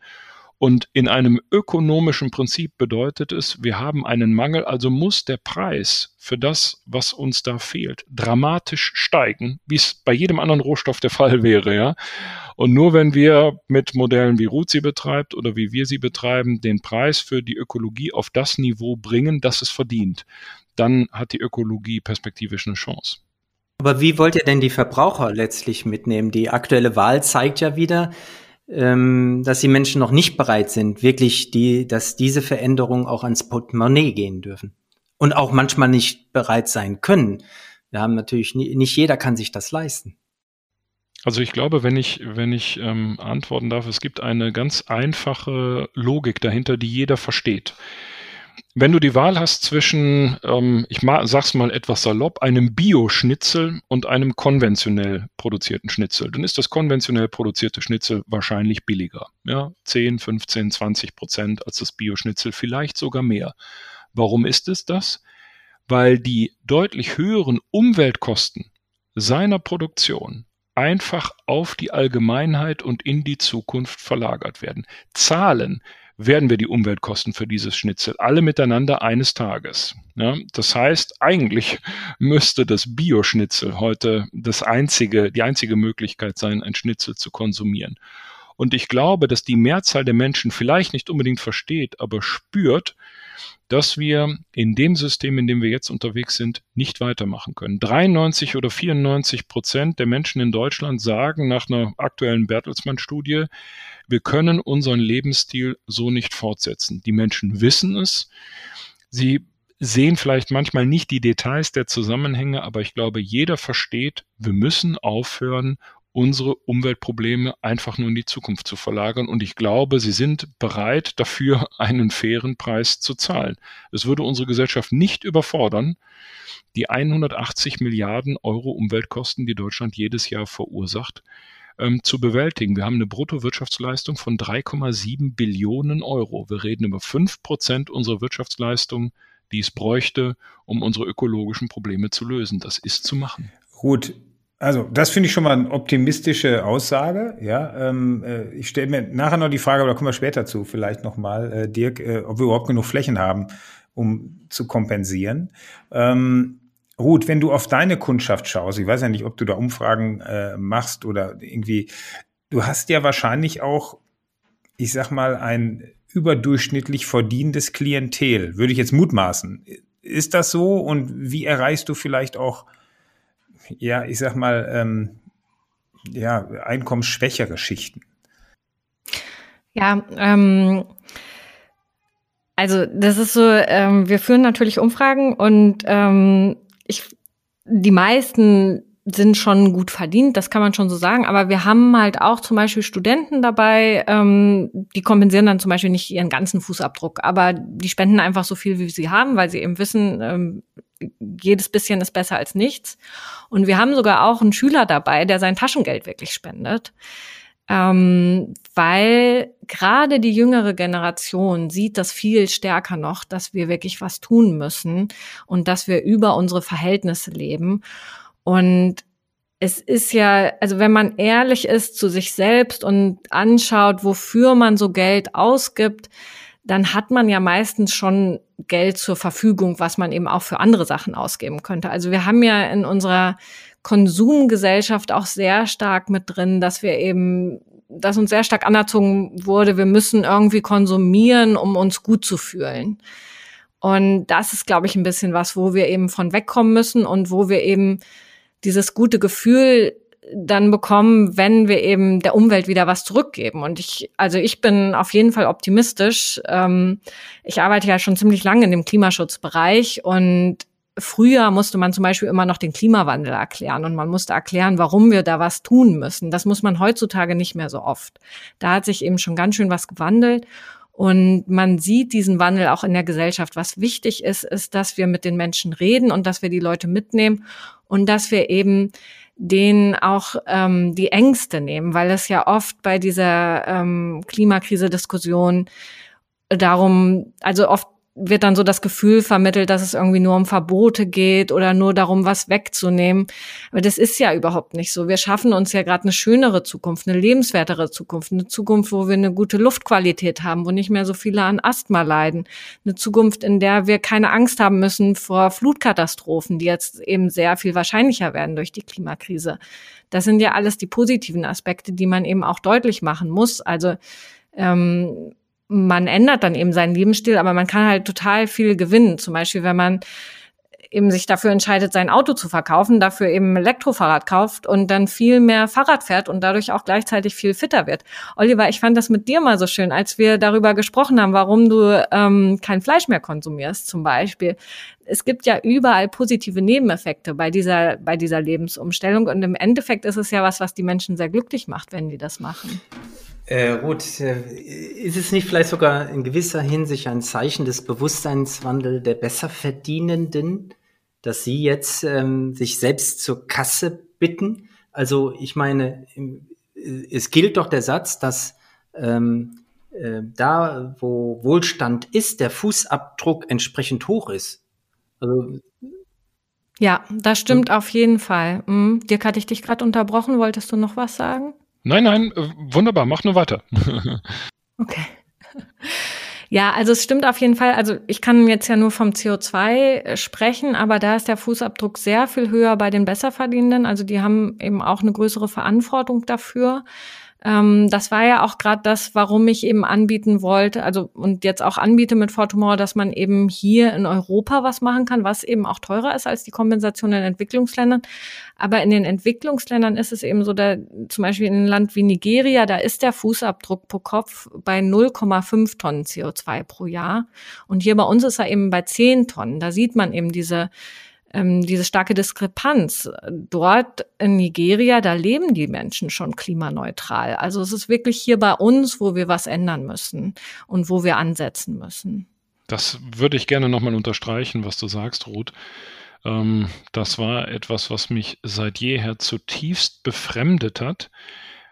Und in einem ökonomischen Prinzip bedeutet es, wir haben einen Mangel, also muss der Preis für das, was uns da fehlt, dramatisch steigen, wie es bei jedem anderen Rohstoff der Fall wäre, ja. Und nur wenn wir mit Modellen wie Ruth sie betreibt oder wie wir sie betreiben, den Preis für die Ökologie auf das Niveau bringen, das es verdient, dann hat die Ökologie perspektivisch eine Chance. Aber wie wollt ihr denn die Verbraucher letztlich mitnehmen? Die aktuelle Wahl zeigt ja wieder, ähm, dass die Menschen noch nicht bereit sind, wirklich die, dass diese Veränderungen auch ans Portemonnaie gehen dürfen. Und auch manchmal nicht bereit sein können. Wir haben natürlich, nie, nicht jeder kann sich das leisten. Also ich glaube, wenn ich, wenn ich ähm, antworten darf, es gibt eine ganz einfache Logik dahinter, die jeder versteht. Wenn du die Wahl hast zwischen, ähm, ich sag's mal etwas salopp, einem Bio-Schnitzel und einem konventionell produzierten Schnitzel, dann ist das konventionell produzierte Schnitzel wahrscheinlich billiger. Ja, 10, 15, 20 Prozent als das Bio-Schnitzel, vielleicht sogar mehr. Warum ist es das? Weil die deutlich höheren Umweltkosten seiner Produktion einfach auf die Allgemeinheit und in die Zukunft verlagert werden. Zahlen werden wir die Umweltkosten für dieses Schnitzel alle miteinander eines Tages. Ja, das heißt, eigentlich müsste das Bioschnitzel heute das einzige, die einzige Möglichkeit sein, ein Schnitzel zu konsumieren. Und ich glaube, dass die Mehrzahl der Menschen vielleicht nicht unbedingt versteht, aber spürt, dass wir in dem System, in dem wir jetzt unterwegs sind, nicht weitermachen können. 93 oder 94 Prozent der Menschen in Deutschland sagen nach einer aktuellen Bertelsmann-Studie, wir können unseren Lebensstil so nicht fortsetzen. Die Menschen wissen es. Sie sehen vielleicht manchmal nicht die Details der Zusammenhänge, aber ich glaube, jeder versteht, wir müssen aufhören, unsere Umweltprobleme einfach nur in die Zukunft zu verlagern. Und ich glaube, sie sind bereit, dafür einen fairen Preis zu zahlen. Es würde unsere Gesellschaft nicht überfordern, die 180 Milliarden Euro Umweltkosten, die Deutschland jedes Jahr verursacht, ähm, zu bewältigen. Wir haben eine Bruttowirtschaftsleistung von 3,7 Billionen Euro. Wir reden über 5 Prozent unserer Wirtschaftsleistung, die es bräuchte, um unsere ökologischen Probleme zu lösen. Das ist zu machen. Gut, also, das finde ich schon mal eine optimistische Aussage. Ja, ähm, äh, ich stelle mir nachher noch die Frage, aber da kommen wir später zu, vielleicht nochmal, äh, Dirk, äh, ob wir überhaupt genug Flächen haben, um zu kompensieren. Ähm, Ruth, wenn du auf deine Kundschaft schaust, ich weiß ja nicht, ob du da Umfragen äh, machst oder irgendwie, du hast ja wahrscheinlich auch, ich sag mal, ein überdurchschnittlich verdienendes Klientel, würde ich jetzt mutmaßen. Ist das so und wie erreichst du vielleicht auch ja, ich sag mal, ähm, ja, einkommensschwächere Schichten? Ja, ähm, also das ist so, ähm, wir führen natürlich Umfragen und ähm, ich, die meisten sind schon gut verdient, das kann man schon so sagen. Aber wir haben halt auch zum Beispiel Studenten dabei, ähm, die kompensieren dann zum Beispiel nicht ihren ganzen Fußabdruck, aber die spenden einfach so viel, wie sie haben, weil sie eben wissen, ähm, jedes bisschen ist besser als nichts. Und wir haben sogar auch einen Schüler dabei, der sein Taschengeld wirklich spendet. Ähm, weil gerade die jüngere Generation sieht das viel stärker noch, dass wir wirklich was tun müssen und dass wir über unsere Verhältnisse leben. Und es ist ja, also wenn man ehrlich ist zu sich selbst und anschaut, wofür man so Geld ausgibt, dann hat man ja meistens schon Geld zur Verfügung, was man eben auch für andere Sachen ausgeben könnte. Also wir haben ja in unserer Konsumgesellschaft auch sehr stark mit drin, dass wir eben, dass uns sehr stark anerzogen wurde, wir müssen irgendwie konsumieren, um uns gut zu fühlen. Und das ist, glaube ich, ein bisschen was, wo wir eben von wegkommen müssen und wo wir eben dieses gute Gefühl dann bekommen, wenn wir eben der Umwelt wieder was zurückgeben. Und ich, also ich bin auf jeden Fall optimistisch. Ähm, ich arbeite ja schon ziemlich lange in dem Klimaschutzbereich und Früher musste man zum Beispiel immer noch den Klimawandel erklären und man musste erklären, warum wir da was tun müssen. Das muss man heutzutage nicht mehr so oft. Da hat sich eben schon ganz schön was gewandelt. Und man sieht diesen Wandel auch in der Gesellschaft. Was wichtig ist, ist, dass wir mit den Menschen reden und dass wir die Leute mitnehmen und dass wir eben denen auch ähm, die Ängste nehmen, weil es ja oft bei dieser ähm, Klimakrise-Diskussion darum, also oft wird dann so das Gefühl vermittelt, dass es irgendwie nur um Verbote geht oder nur darum, was wegzunehmen. Aber das ist ja überhaupt nicht so. Wir schaffen uns ja gerade eine schönere Zukunft, eine lebenswertere Zukunft, eine Zukunft, wo wir eine gute Luftqualität haben, wo nicht mehr so viele an Asthma leiden, eine Zukunft, in der wir keine Angst haben müssen vor Flutkatastrophen, die jetzt eben sehr viel wahrscheinlicher werden durch die Klimakrise. Das sind ja alles die positiven Aspekte, die man eben auch deutlich machen muss. Also ähm, man ändert dann eben seinen Lebensstil, aber man kann halt total viel gewinnen. Zum Beispiel, wenn man eben sich dafür entscheidet, sein Auto zu verkaufen, dafür eben Elektrofahrrad kauft und dann viel mehr Fahrrad fährt und dadurch auch gleichzeitig viel fitter wird. Oliver, ich fand das mit dir mal so schön, als wir darüber gesprochen haben, warum du ähm, kein Fleisch mehr konsumierst, zum Beispiel. Es gibt ja überall positive Nebeneffekte bei dieser, bei dieser Lebensumstellung und im Endeffekt ist es ja was, was die Menschen sehr glücklich macht, wenn die das machen. Äh, Ruth, äh, ist es nicht vielleicht sogar in gewisser Hinsicht ein Zeichen des Bewusstseinswandels der Besserverdienenden, dass sie jetzt ähm, sich selbst zur Kasse bitten? Also ich meine, es gilt doch der Satz, dass ähm, äh, da, wo Wohlstand ist, der Fußabdruck entsprechend hoch ist. Also ja, das stimmt auf jeden Fall. Hm. Dirk, hatte ich dich gerade unterbrochen. Wolltest du noch was sagen? Nein, nein, äh, wunderbar, mach nur weiter. okay. Ja, also es stimmt auf jeden Fall. Also ich kann jetzt ja nur vom CO2 äh, sprechen, aber da ist der Fußabdruck sehr viel höher bei den Besserverdienenden. Also die haben eben auch eine größere Verantwortung dafür. Ähm, das war ja auch gerade das, warum ich eben anbieten wollte, also und jetzt auch anbiete mit Fortumor, dass man eben hier in Europa was machen kann, was eben auch teurer ist als die Kompensation in Entwicklungsländern. Aber in den Entwicklungsländern ist es eben so, da zum Beispiel in einem Land wie Nigeria, da ist der Fußabdruck pro Kopf bei 0,5 Tonnen CO2 pro Jahr. Und hier bei uns ist er eben bei 10 Tonnen. Da sieht man eben diese ähm, diese starke Diskrepanz. Dort in Nigeria, da leben die Menschen schon klimaneutral. Also es ist wirklich hier bei uns, wo wir was ändern müssen und wo wir ansetzen müssen. Das würde ich gerne nochmal unterstreichen, was du sagst, Ruth. Ähm, das war etwas, was mich seit jeher zutiefst befremdet hat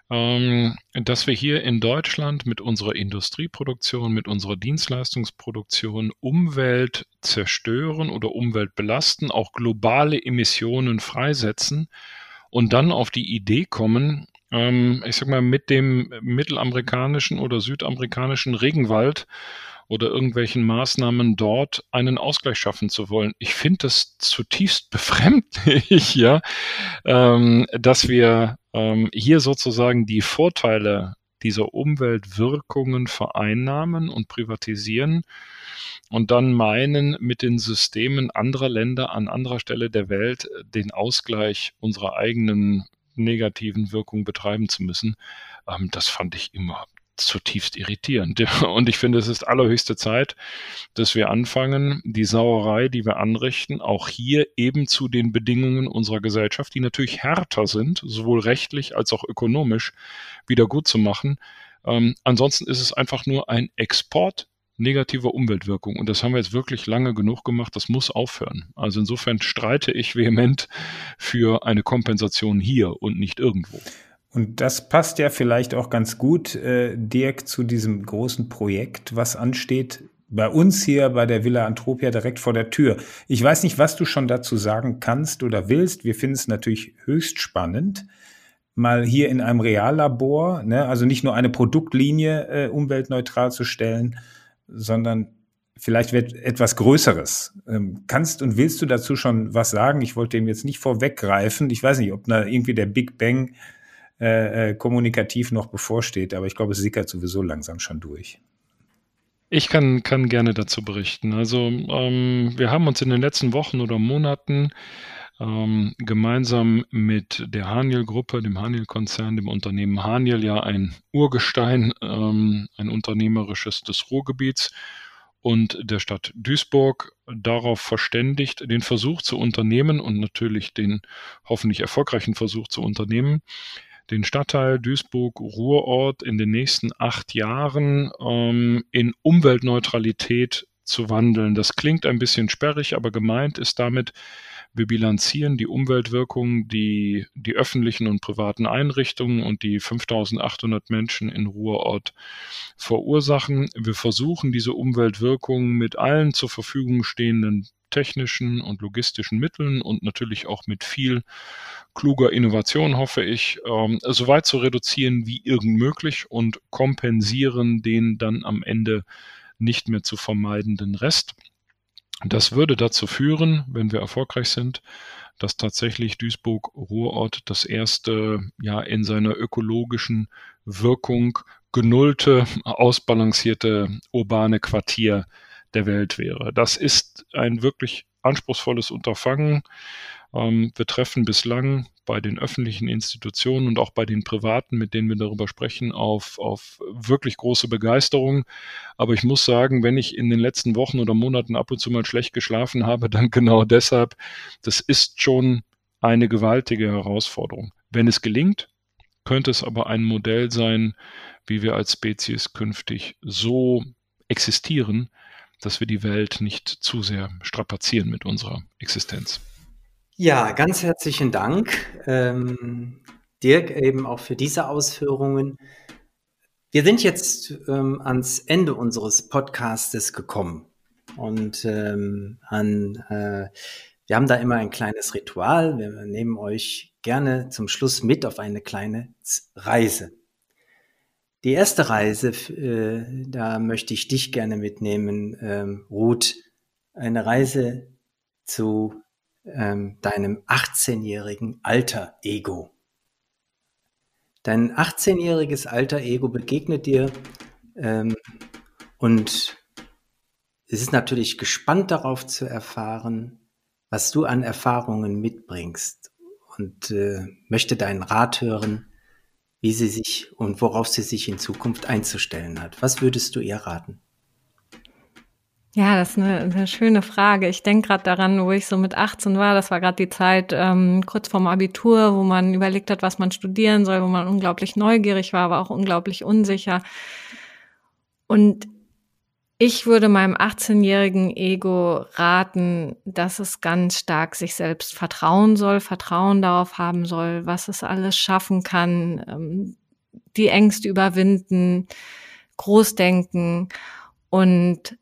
dass wir hier in Deutschland mit unserer Industrieproduktion, mit unserer Dienstleistungsproduktion Umwelt zerstören oder Umwelt belasten, auch globale Emissionen freisetzen und dann auf die Idee kommen, ähm, ich sag mal, mit dem mittelamerikanischen oder südamerikanischen Regenwald oder irgendwelchen Maßnahmen dort einen Ausgleich schaffen zu wollen. Ich finde das zutiefst befremdlich, ja, ähm, dass wir ähm, hier sozusagen die Vorteile dieser Umweltwirkungen vereinnahmen und privatisieren und dann meinen, mit den Systemen anderer Länder an anderer Stelle der Welt den Ausgleich unserer eigenen negativen Wirkung betreiben zu müssen. Ähm, das fand ich immer zutiefst irritierend. Und ich finde, es ist allerhöchste Zeit, dass wir anfangen, die Sauerei, die wir anrichten, auch hier eben zu den Bedingungen unserer Gesellschaft, die natürlich härter sind, sowohl rechtlich als auch ökonomisch, wieder gut zu machen. Ähm, ansonsten ist es einfach nur ein Export negativer Umweltwirkung. Und das haben wir jetzt wirklich lange genug gemacht. Das muss aufhören. Also insofern streite ich vehement für eine Kompensation hier und nicht irgendwo. Und das passt ja vielleicht auch ganz gut, äh, Dirk, zu diesem großen Projekt, was ansteht bei uns hier bei der Villa Antropia direkt vor der Tür. Ich weiß nicht, was du schon dazu sagen kannst oder willst. Wir finden es natürlich höchst spannend, mal hier in einem Reallabor, ne, also nicht nur eine Produktlinie äh, umweltneutral zu stellen, sondern vielleicht wird etwas Größeres. Ähm, kannst und willst du dazu schon was sagen? Ich wollte dem jetzt nicht vorweggreifen. Ich weiß nicht, ob da irgendwie der Big Bang äh, äh, kommunikativ noch bevorsteht, aber ich glaube, es sickert sowieso langsam schon durch. Ich kann, kann gerne dazu berichten. Also ähm, wir haben uns in den letzten Wochen oder Monaten ähm, gemeinsam mit der Haniel-Gruppe, dem Haniel-Konzern, dem Unternehmen Haniel, ja ein Urgestein, ähm, ein unternehmerisches des Ruhrgebiets und der Stadt Duisburg darauf verständigt, den Versuch zu unternehmen und natürlich den hoffentlich erfolgreichen Versuch zu unternehmen, den Stadtteil Duisburg-Ruhrort in den nächsten acht Jahren ähm, in Umweltneutralität zu wandeln. Das klingt ein bisschen sperrig, aber gemeint ist damit, wir bilanzieren die Umweltwirkungen, die die öffentlichen und privaten Einrichtungen und die 5800 Menschen in Ruhrort verursachen. Wir versuchen diese Umweltwirkungen mit allen zur Verfügung stehenden technischen und logistischen Mitteln und natürlich auch mit viel kluger Innovation, hoffe ich, ähm, so weit zu reduzieren wie irgend möglich und kompensieren den dann am Ende nicht mehr zu vermeidenden Rest. Das würde dazu führen, wenn wir erfolgreich sind, dass tatsächlich Duisburg-Ruhrort das erste ja in seiner ökologischen Wirkung genullte, ausbalancierte urbane Quartier der Welt wäre. Das ist ein wirklich anspruchsvolles Unterfangen. Ähm, wir treffen bislang bei den öffentlichen Institutionen und auch bei den privaten, mit denen wir darüber sprechen, auf, auf wirklich große Begeisterung. Aber ich muss sagen, wenn ich in den letzten Wochen oder Monaten ab und zu mal schlecht geschlafen habe, dann genau deshalb, das ist schon eine gewaltige Herausforderung. Wenn es gelingt, könnte es aber ein Modell sein, wie wir als Spezies künftig so existieren, dass wir die Welt nicht zu sehr strapazieren mit unserer Existenz. Ja, ganz herzlichen Dank, ähm, Dirk, eben auch für diese Ausführungen. Wir sind jetzt ähm, ans Ende unseres Podcastes gekommen und ähm, an, äh, wir haben da immer ein kleines Ritual. Wir nehmen euch gerne zum Schluss mit auf eine kleine Reise. Die erste Reise, äh, da möchte ich dich gerne mitnehmen, ähm, Ruth. Eine Reise zu ähm, deinem 18-jährigen Alter-Ego. Dein 18-jähriges Alter-Ego begegnet dir ähm, und es ist natürlich gespannt darauf zu erfahren, was du an Erfahrungen mitbringst und äh, möchte deinen Rat hören, wie sie sich und worauf sie sich in Zukunft einzustellen hat. Was würdest du ihr raten? Ja, das ist eine, eine schöne Frage. Ich denke gerade daran, wo ich so mit 18 war. Das war gerade die Zeit ähm, kurz vorm Abitur, wo man überlegt hat, was man studieren soll, wo man unglaublich neugierig war, aber auch unglaublich unsicher. Und ich würde meinem 18-jährigen Ego raten, dass es ganz stark sich selbst vertrauen soll, Vertrauen darauf haben soll, was es alles schaffen kann, ähm, die Ängste überwinden, Großdenken und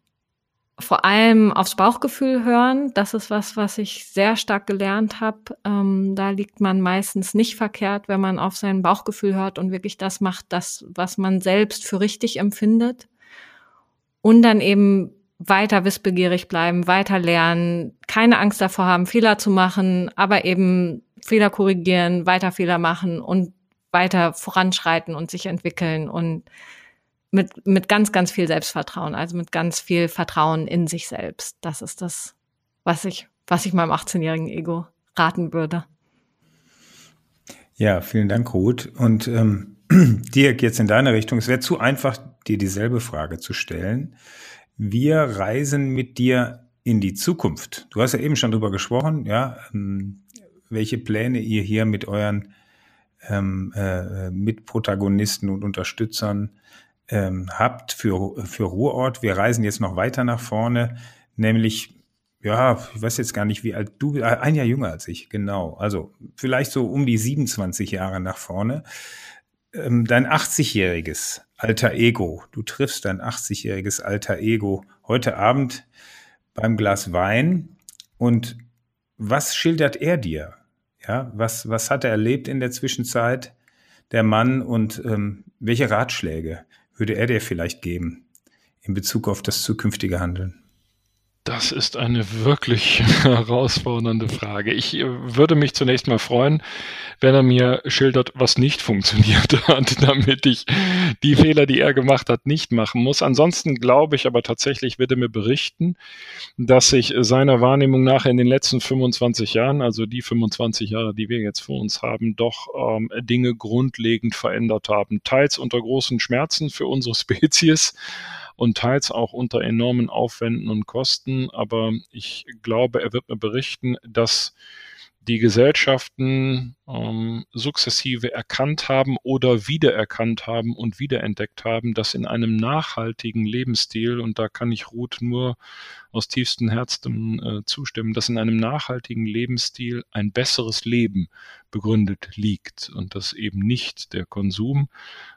vor allem aufs Bauchgefühl hören. Das ist was, was ich sehr stark gelernt habe. Ähm, da liegt man meistens nicht verkehrt, wenn man auf sein Bauchgefühl hört und wirklich das macht, das, was man selbst für richtig empfindet. Und dann eben weiter wissbegierig bleiben, weiter lernen, keine Angst davor haben, Fehler zu machen, aber eben Fehler korrigieren, weiter Fehler machen und weiter voranschreiten und sich entwickeln und mit, mit ganz, ganz viel Selbstvertrauen, also mit ganz viel Vertrauen in sich selbst. Das ist das, was ich, was ich meinem 18-jährigen Ego raten würde. Ja, vielen Dank, Ruth. Und ähm, Dirk, jetzt in deiner Richtung. Es wäre zu einfach, dir dieselbe Frage zu stellen. Wir reisen mit dir in die Zukunft. Du hast ja eben schon drüber gesprochen, ja, ähm, welche Pläne ihr hier mit euren ähm, äh, Mitprotagonisten und Unterstützern ähm, habt für, für Ruhrort. Wir reisen jetzt noch weiter nach vorne, nämlich, ja, ich weiß jetzt gar nicht, wie alt du, ein Jahr jünger als ich, genau. Also vielleicht so um die 27 Jahre nach vorne. ähm, dein 80-jähriges alter Ego, du triffst dein 80-jähriges alter Ego heute Abend beim Glas Wein und was schildert er dir? Ja, was, was hat er erlebt in der Zwischenzeit, der Mann, und ähm, welche Ratschläge würde er dir vielleicht geben in Bezug auf das zukünftige Handeln? Das ist eine wirklich herausfordernde Frage. Ich äh, würde mich zunächst mal freuen, wenn er mir schildert, was nicht funktioniert hat, damit ich die Fehler, die er gemacht hat, nicht machen muss. Ansonsten glaube ich aber tatsächlich, wird er mir berichten, dass sich seiner Wahrnehmung nach in den letzten 25 Jahren, also die 25 Jahre, die wir jetzt vor uns haben, doch ähm, Dinge grundlegend verändert haben. Teils unter großen Schmerzen für unsere Spezies und teils auch unter enormen Aufwänden und Kosten. Aber ich glaube, er wird mir berichten, dass die Gesellschaften ähm, sukzessive erkannt haben oder wiedererkannt haben und wiederentdeckt haben, dass in einem nachhaltigen Lebensstil, und da kann ich Ruth nur aus tiefstem Herzen äh, zustimmen, dass in einem nachhaltigen Lebensstil ein besseres Leben begründet liegt und dass eben nicht der Konsum,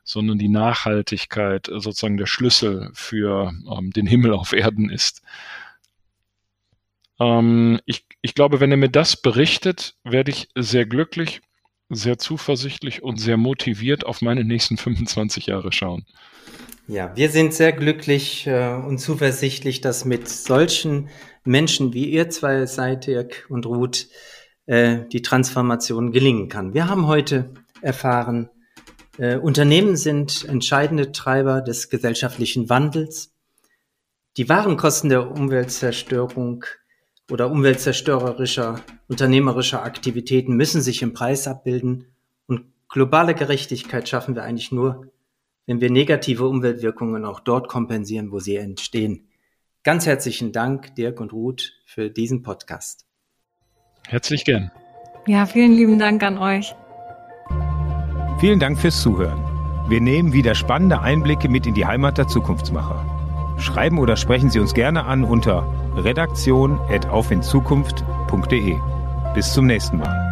sondern die Nachhaltigkeit sozusagen der Schlüssel für ähm, den Himmel auf Erden ist. Ähm, ich, ich glaube, wenn er mir das berichtet, werde ich sehr glücklich, sehr zuversichtlich und sehr motiviert auf meine nächsten 25 Jahre schauen. Ja, wir sind sehr glücklich äh, und zuversichtlich, dass mit solchen Menschen wie ihr zwei seid, Dirk und Ruth, äh, die Transformation gelingen kann. Wir haben heute erfahren, äh, Unternehmen sind entscheidende Treiber des gesellschaftlichen Wandels. Die wahren Kosten der Umweltzerstörung oder umweltzerstörerischer unternehmerischer Aktivitäten müssen sich im Preis abbilden und globale Gerechtigkeit schaffen wir eigentlich nur, wenn wir negative Umweltwirkungen auch dort kompensieren, wo sie entstehen. Ganz herzlichen Dank, Dirk und Ruth, für diesen Podcast. Herzlich gern. Ja, vielen lieben Dank an euch. Vielen Dank fürs Zuhören. Wir nehmen wieder spannende Einblicke mit in die Heimat der Zukunftsmacher. Schreiben oder sprechen Sie uns gerne an unter redaktion.aufinzukunft.de. Bis zum nächsten Mal.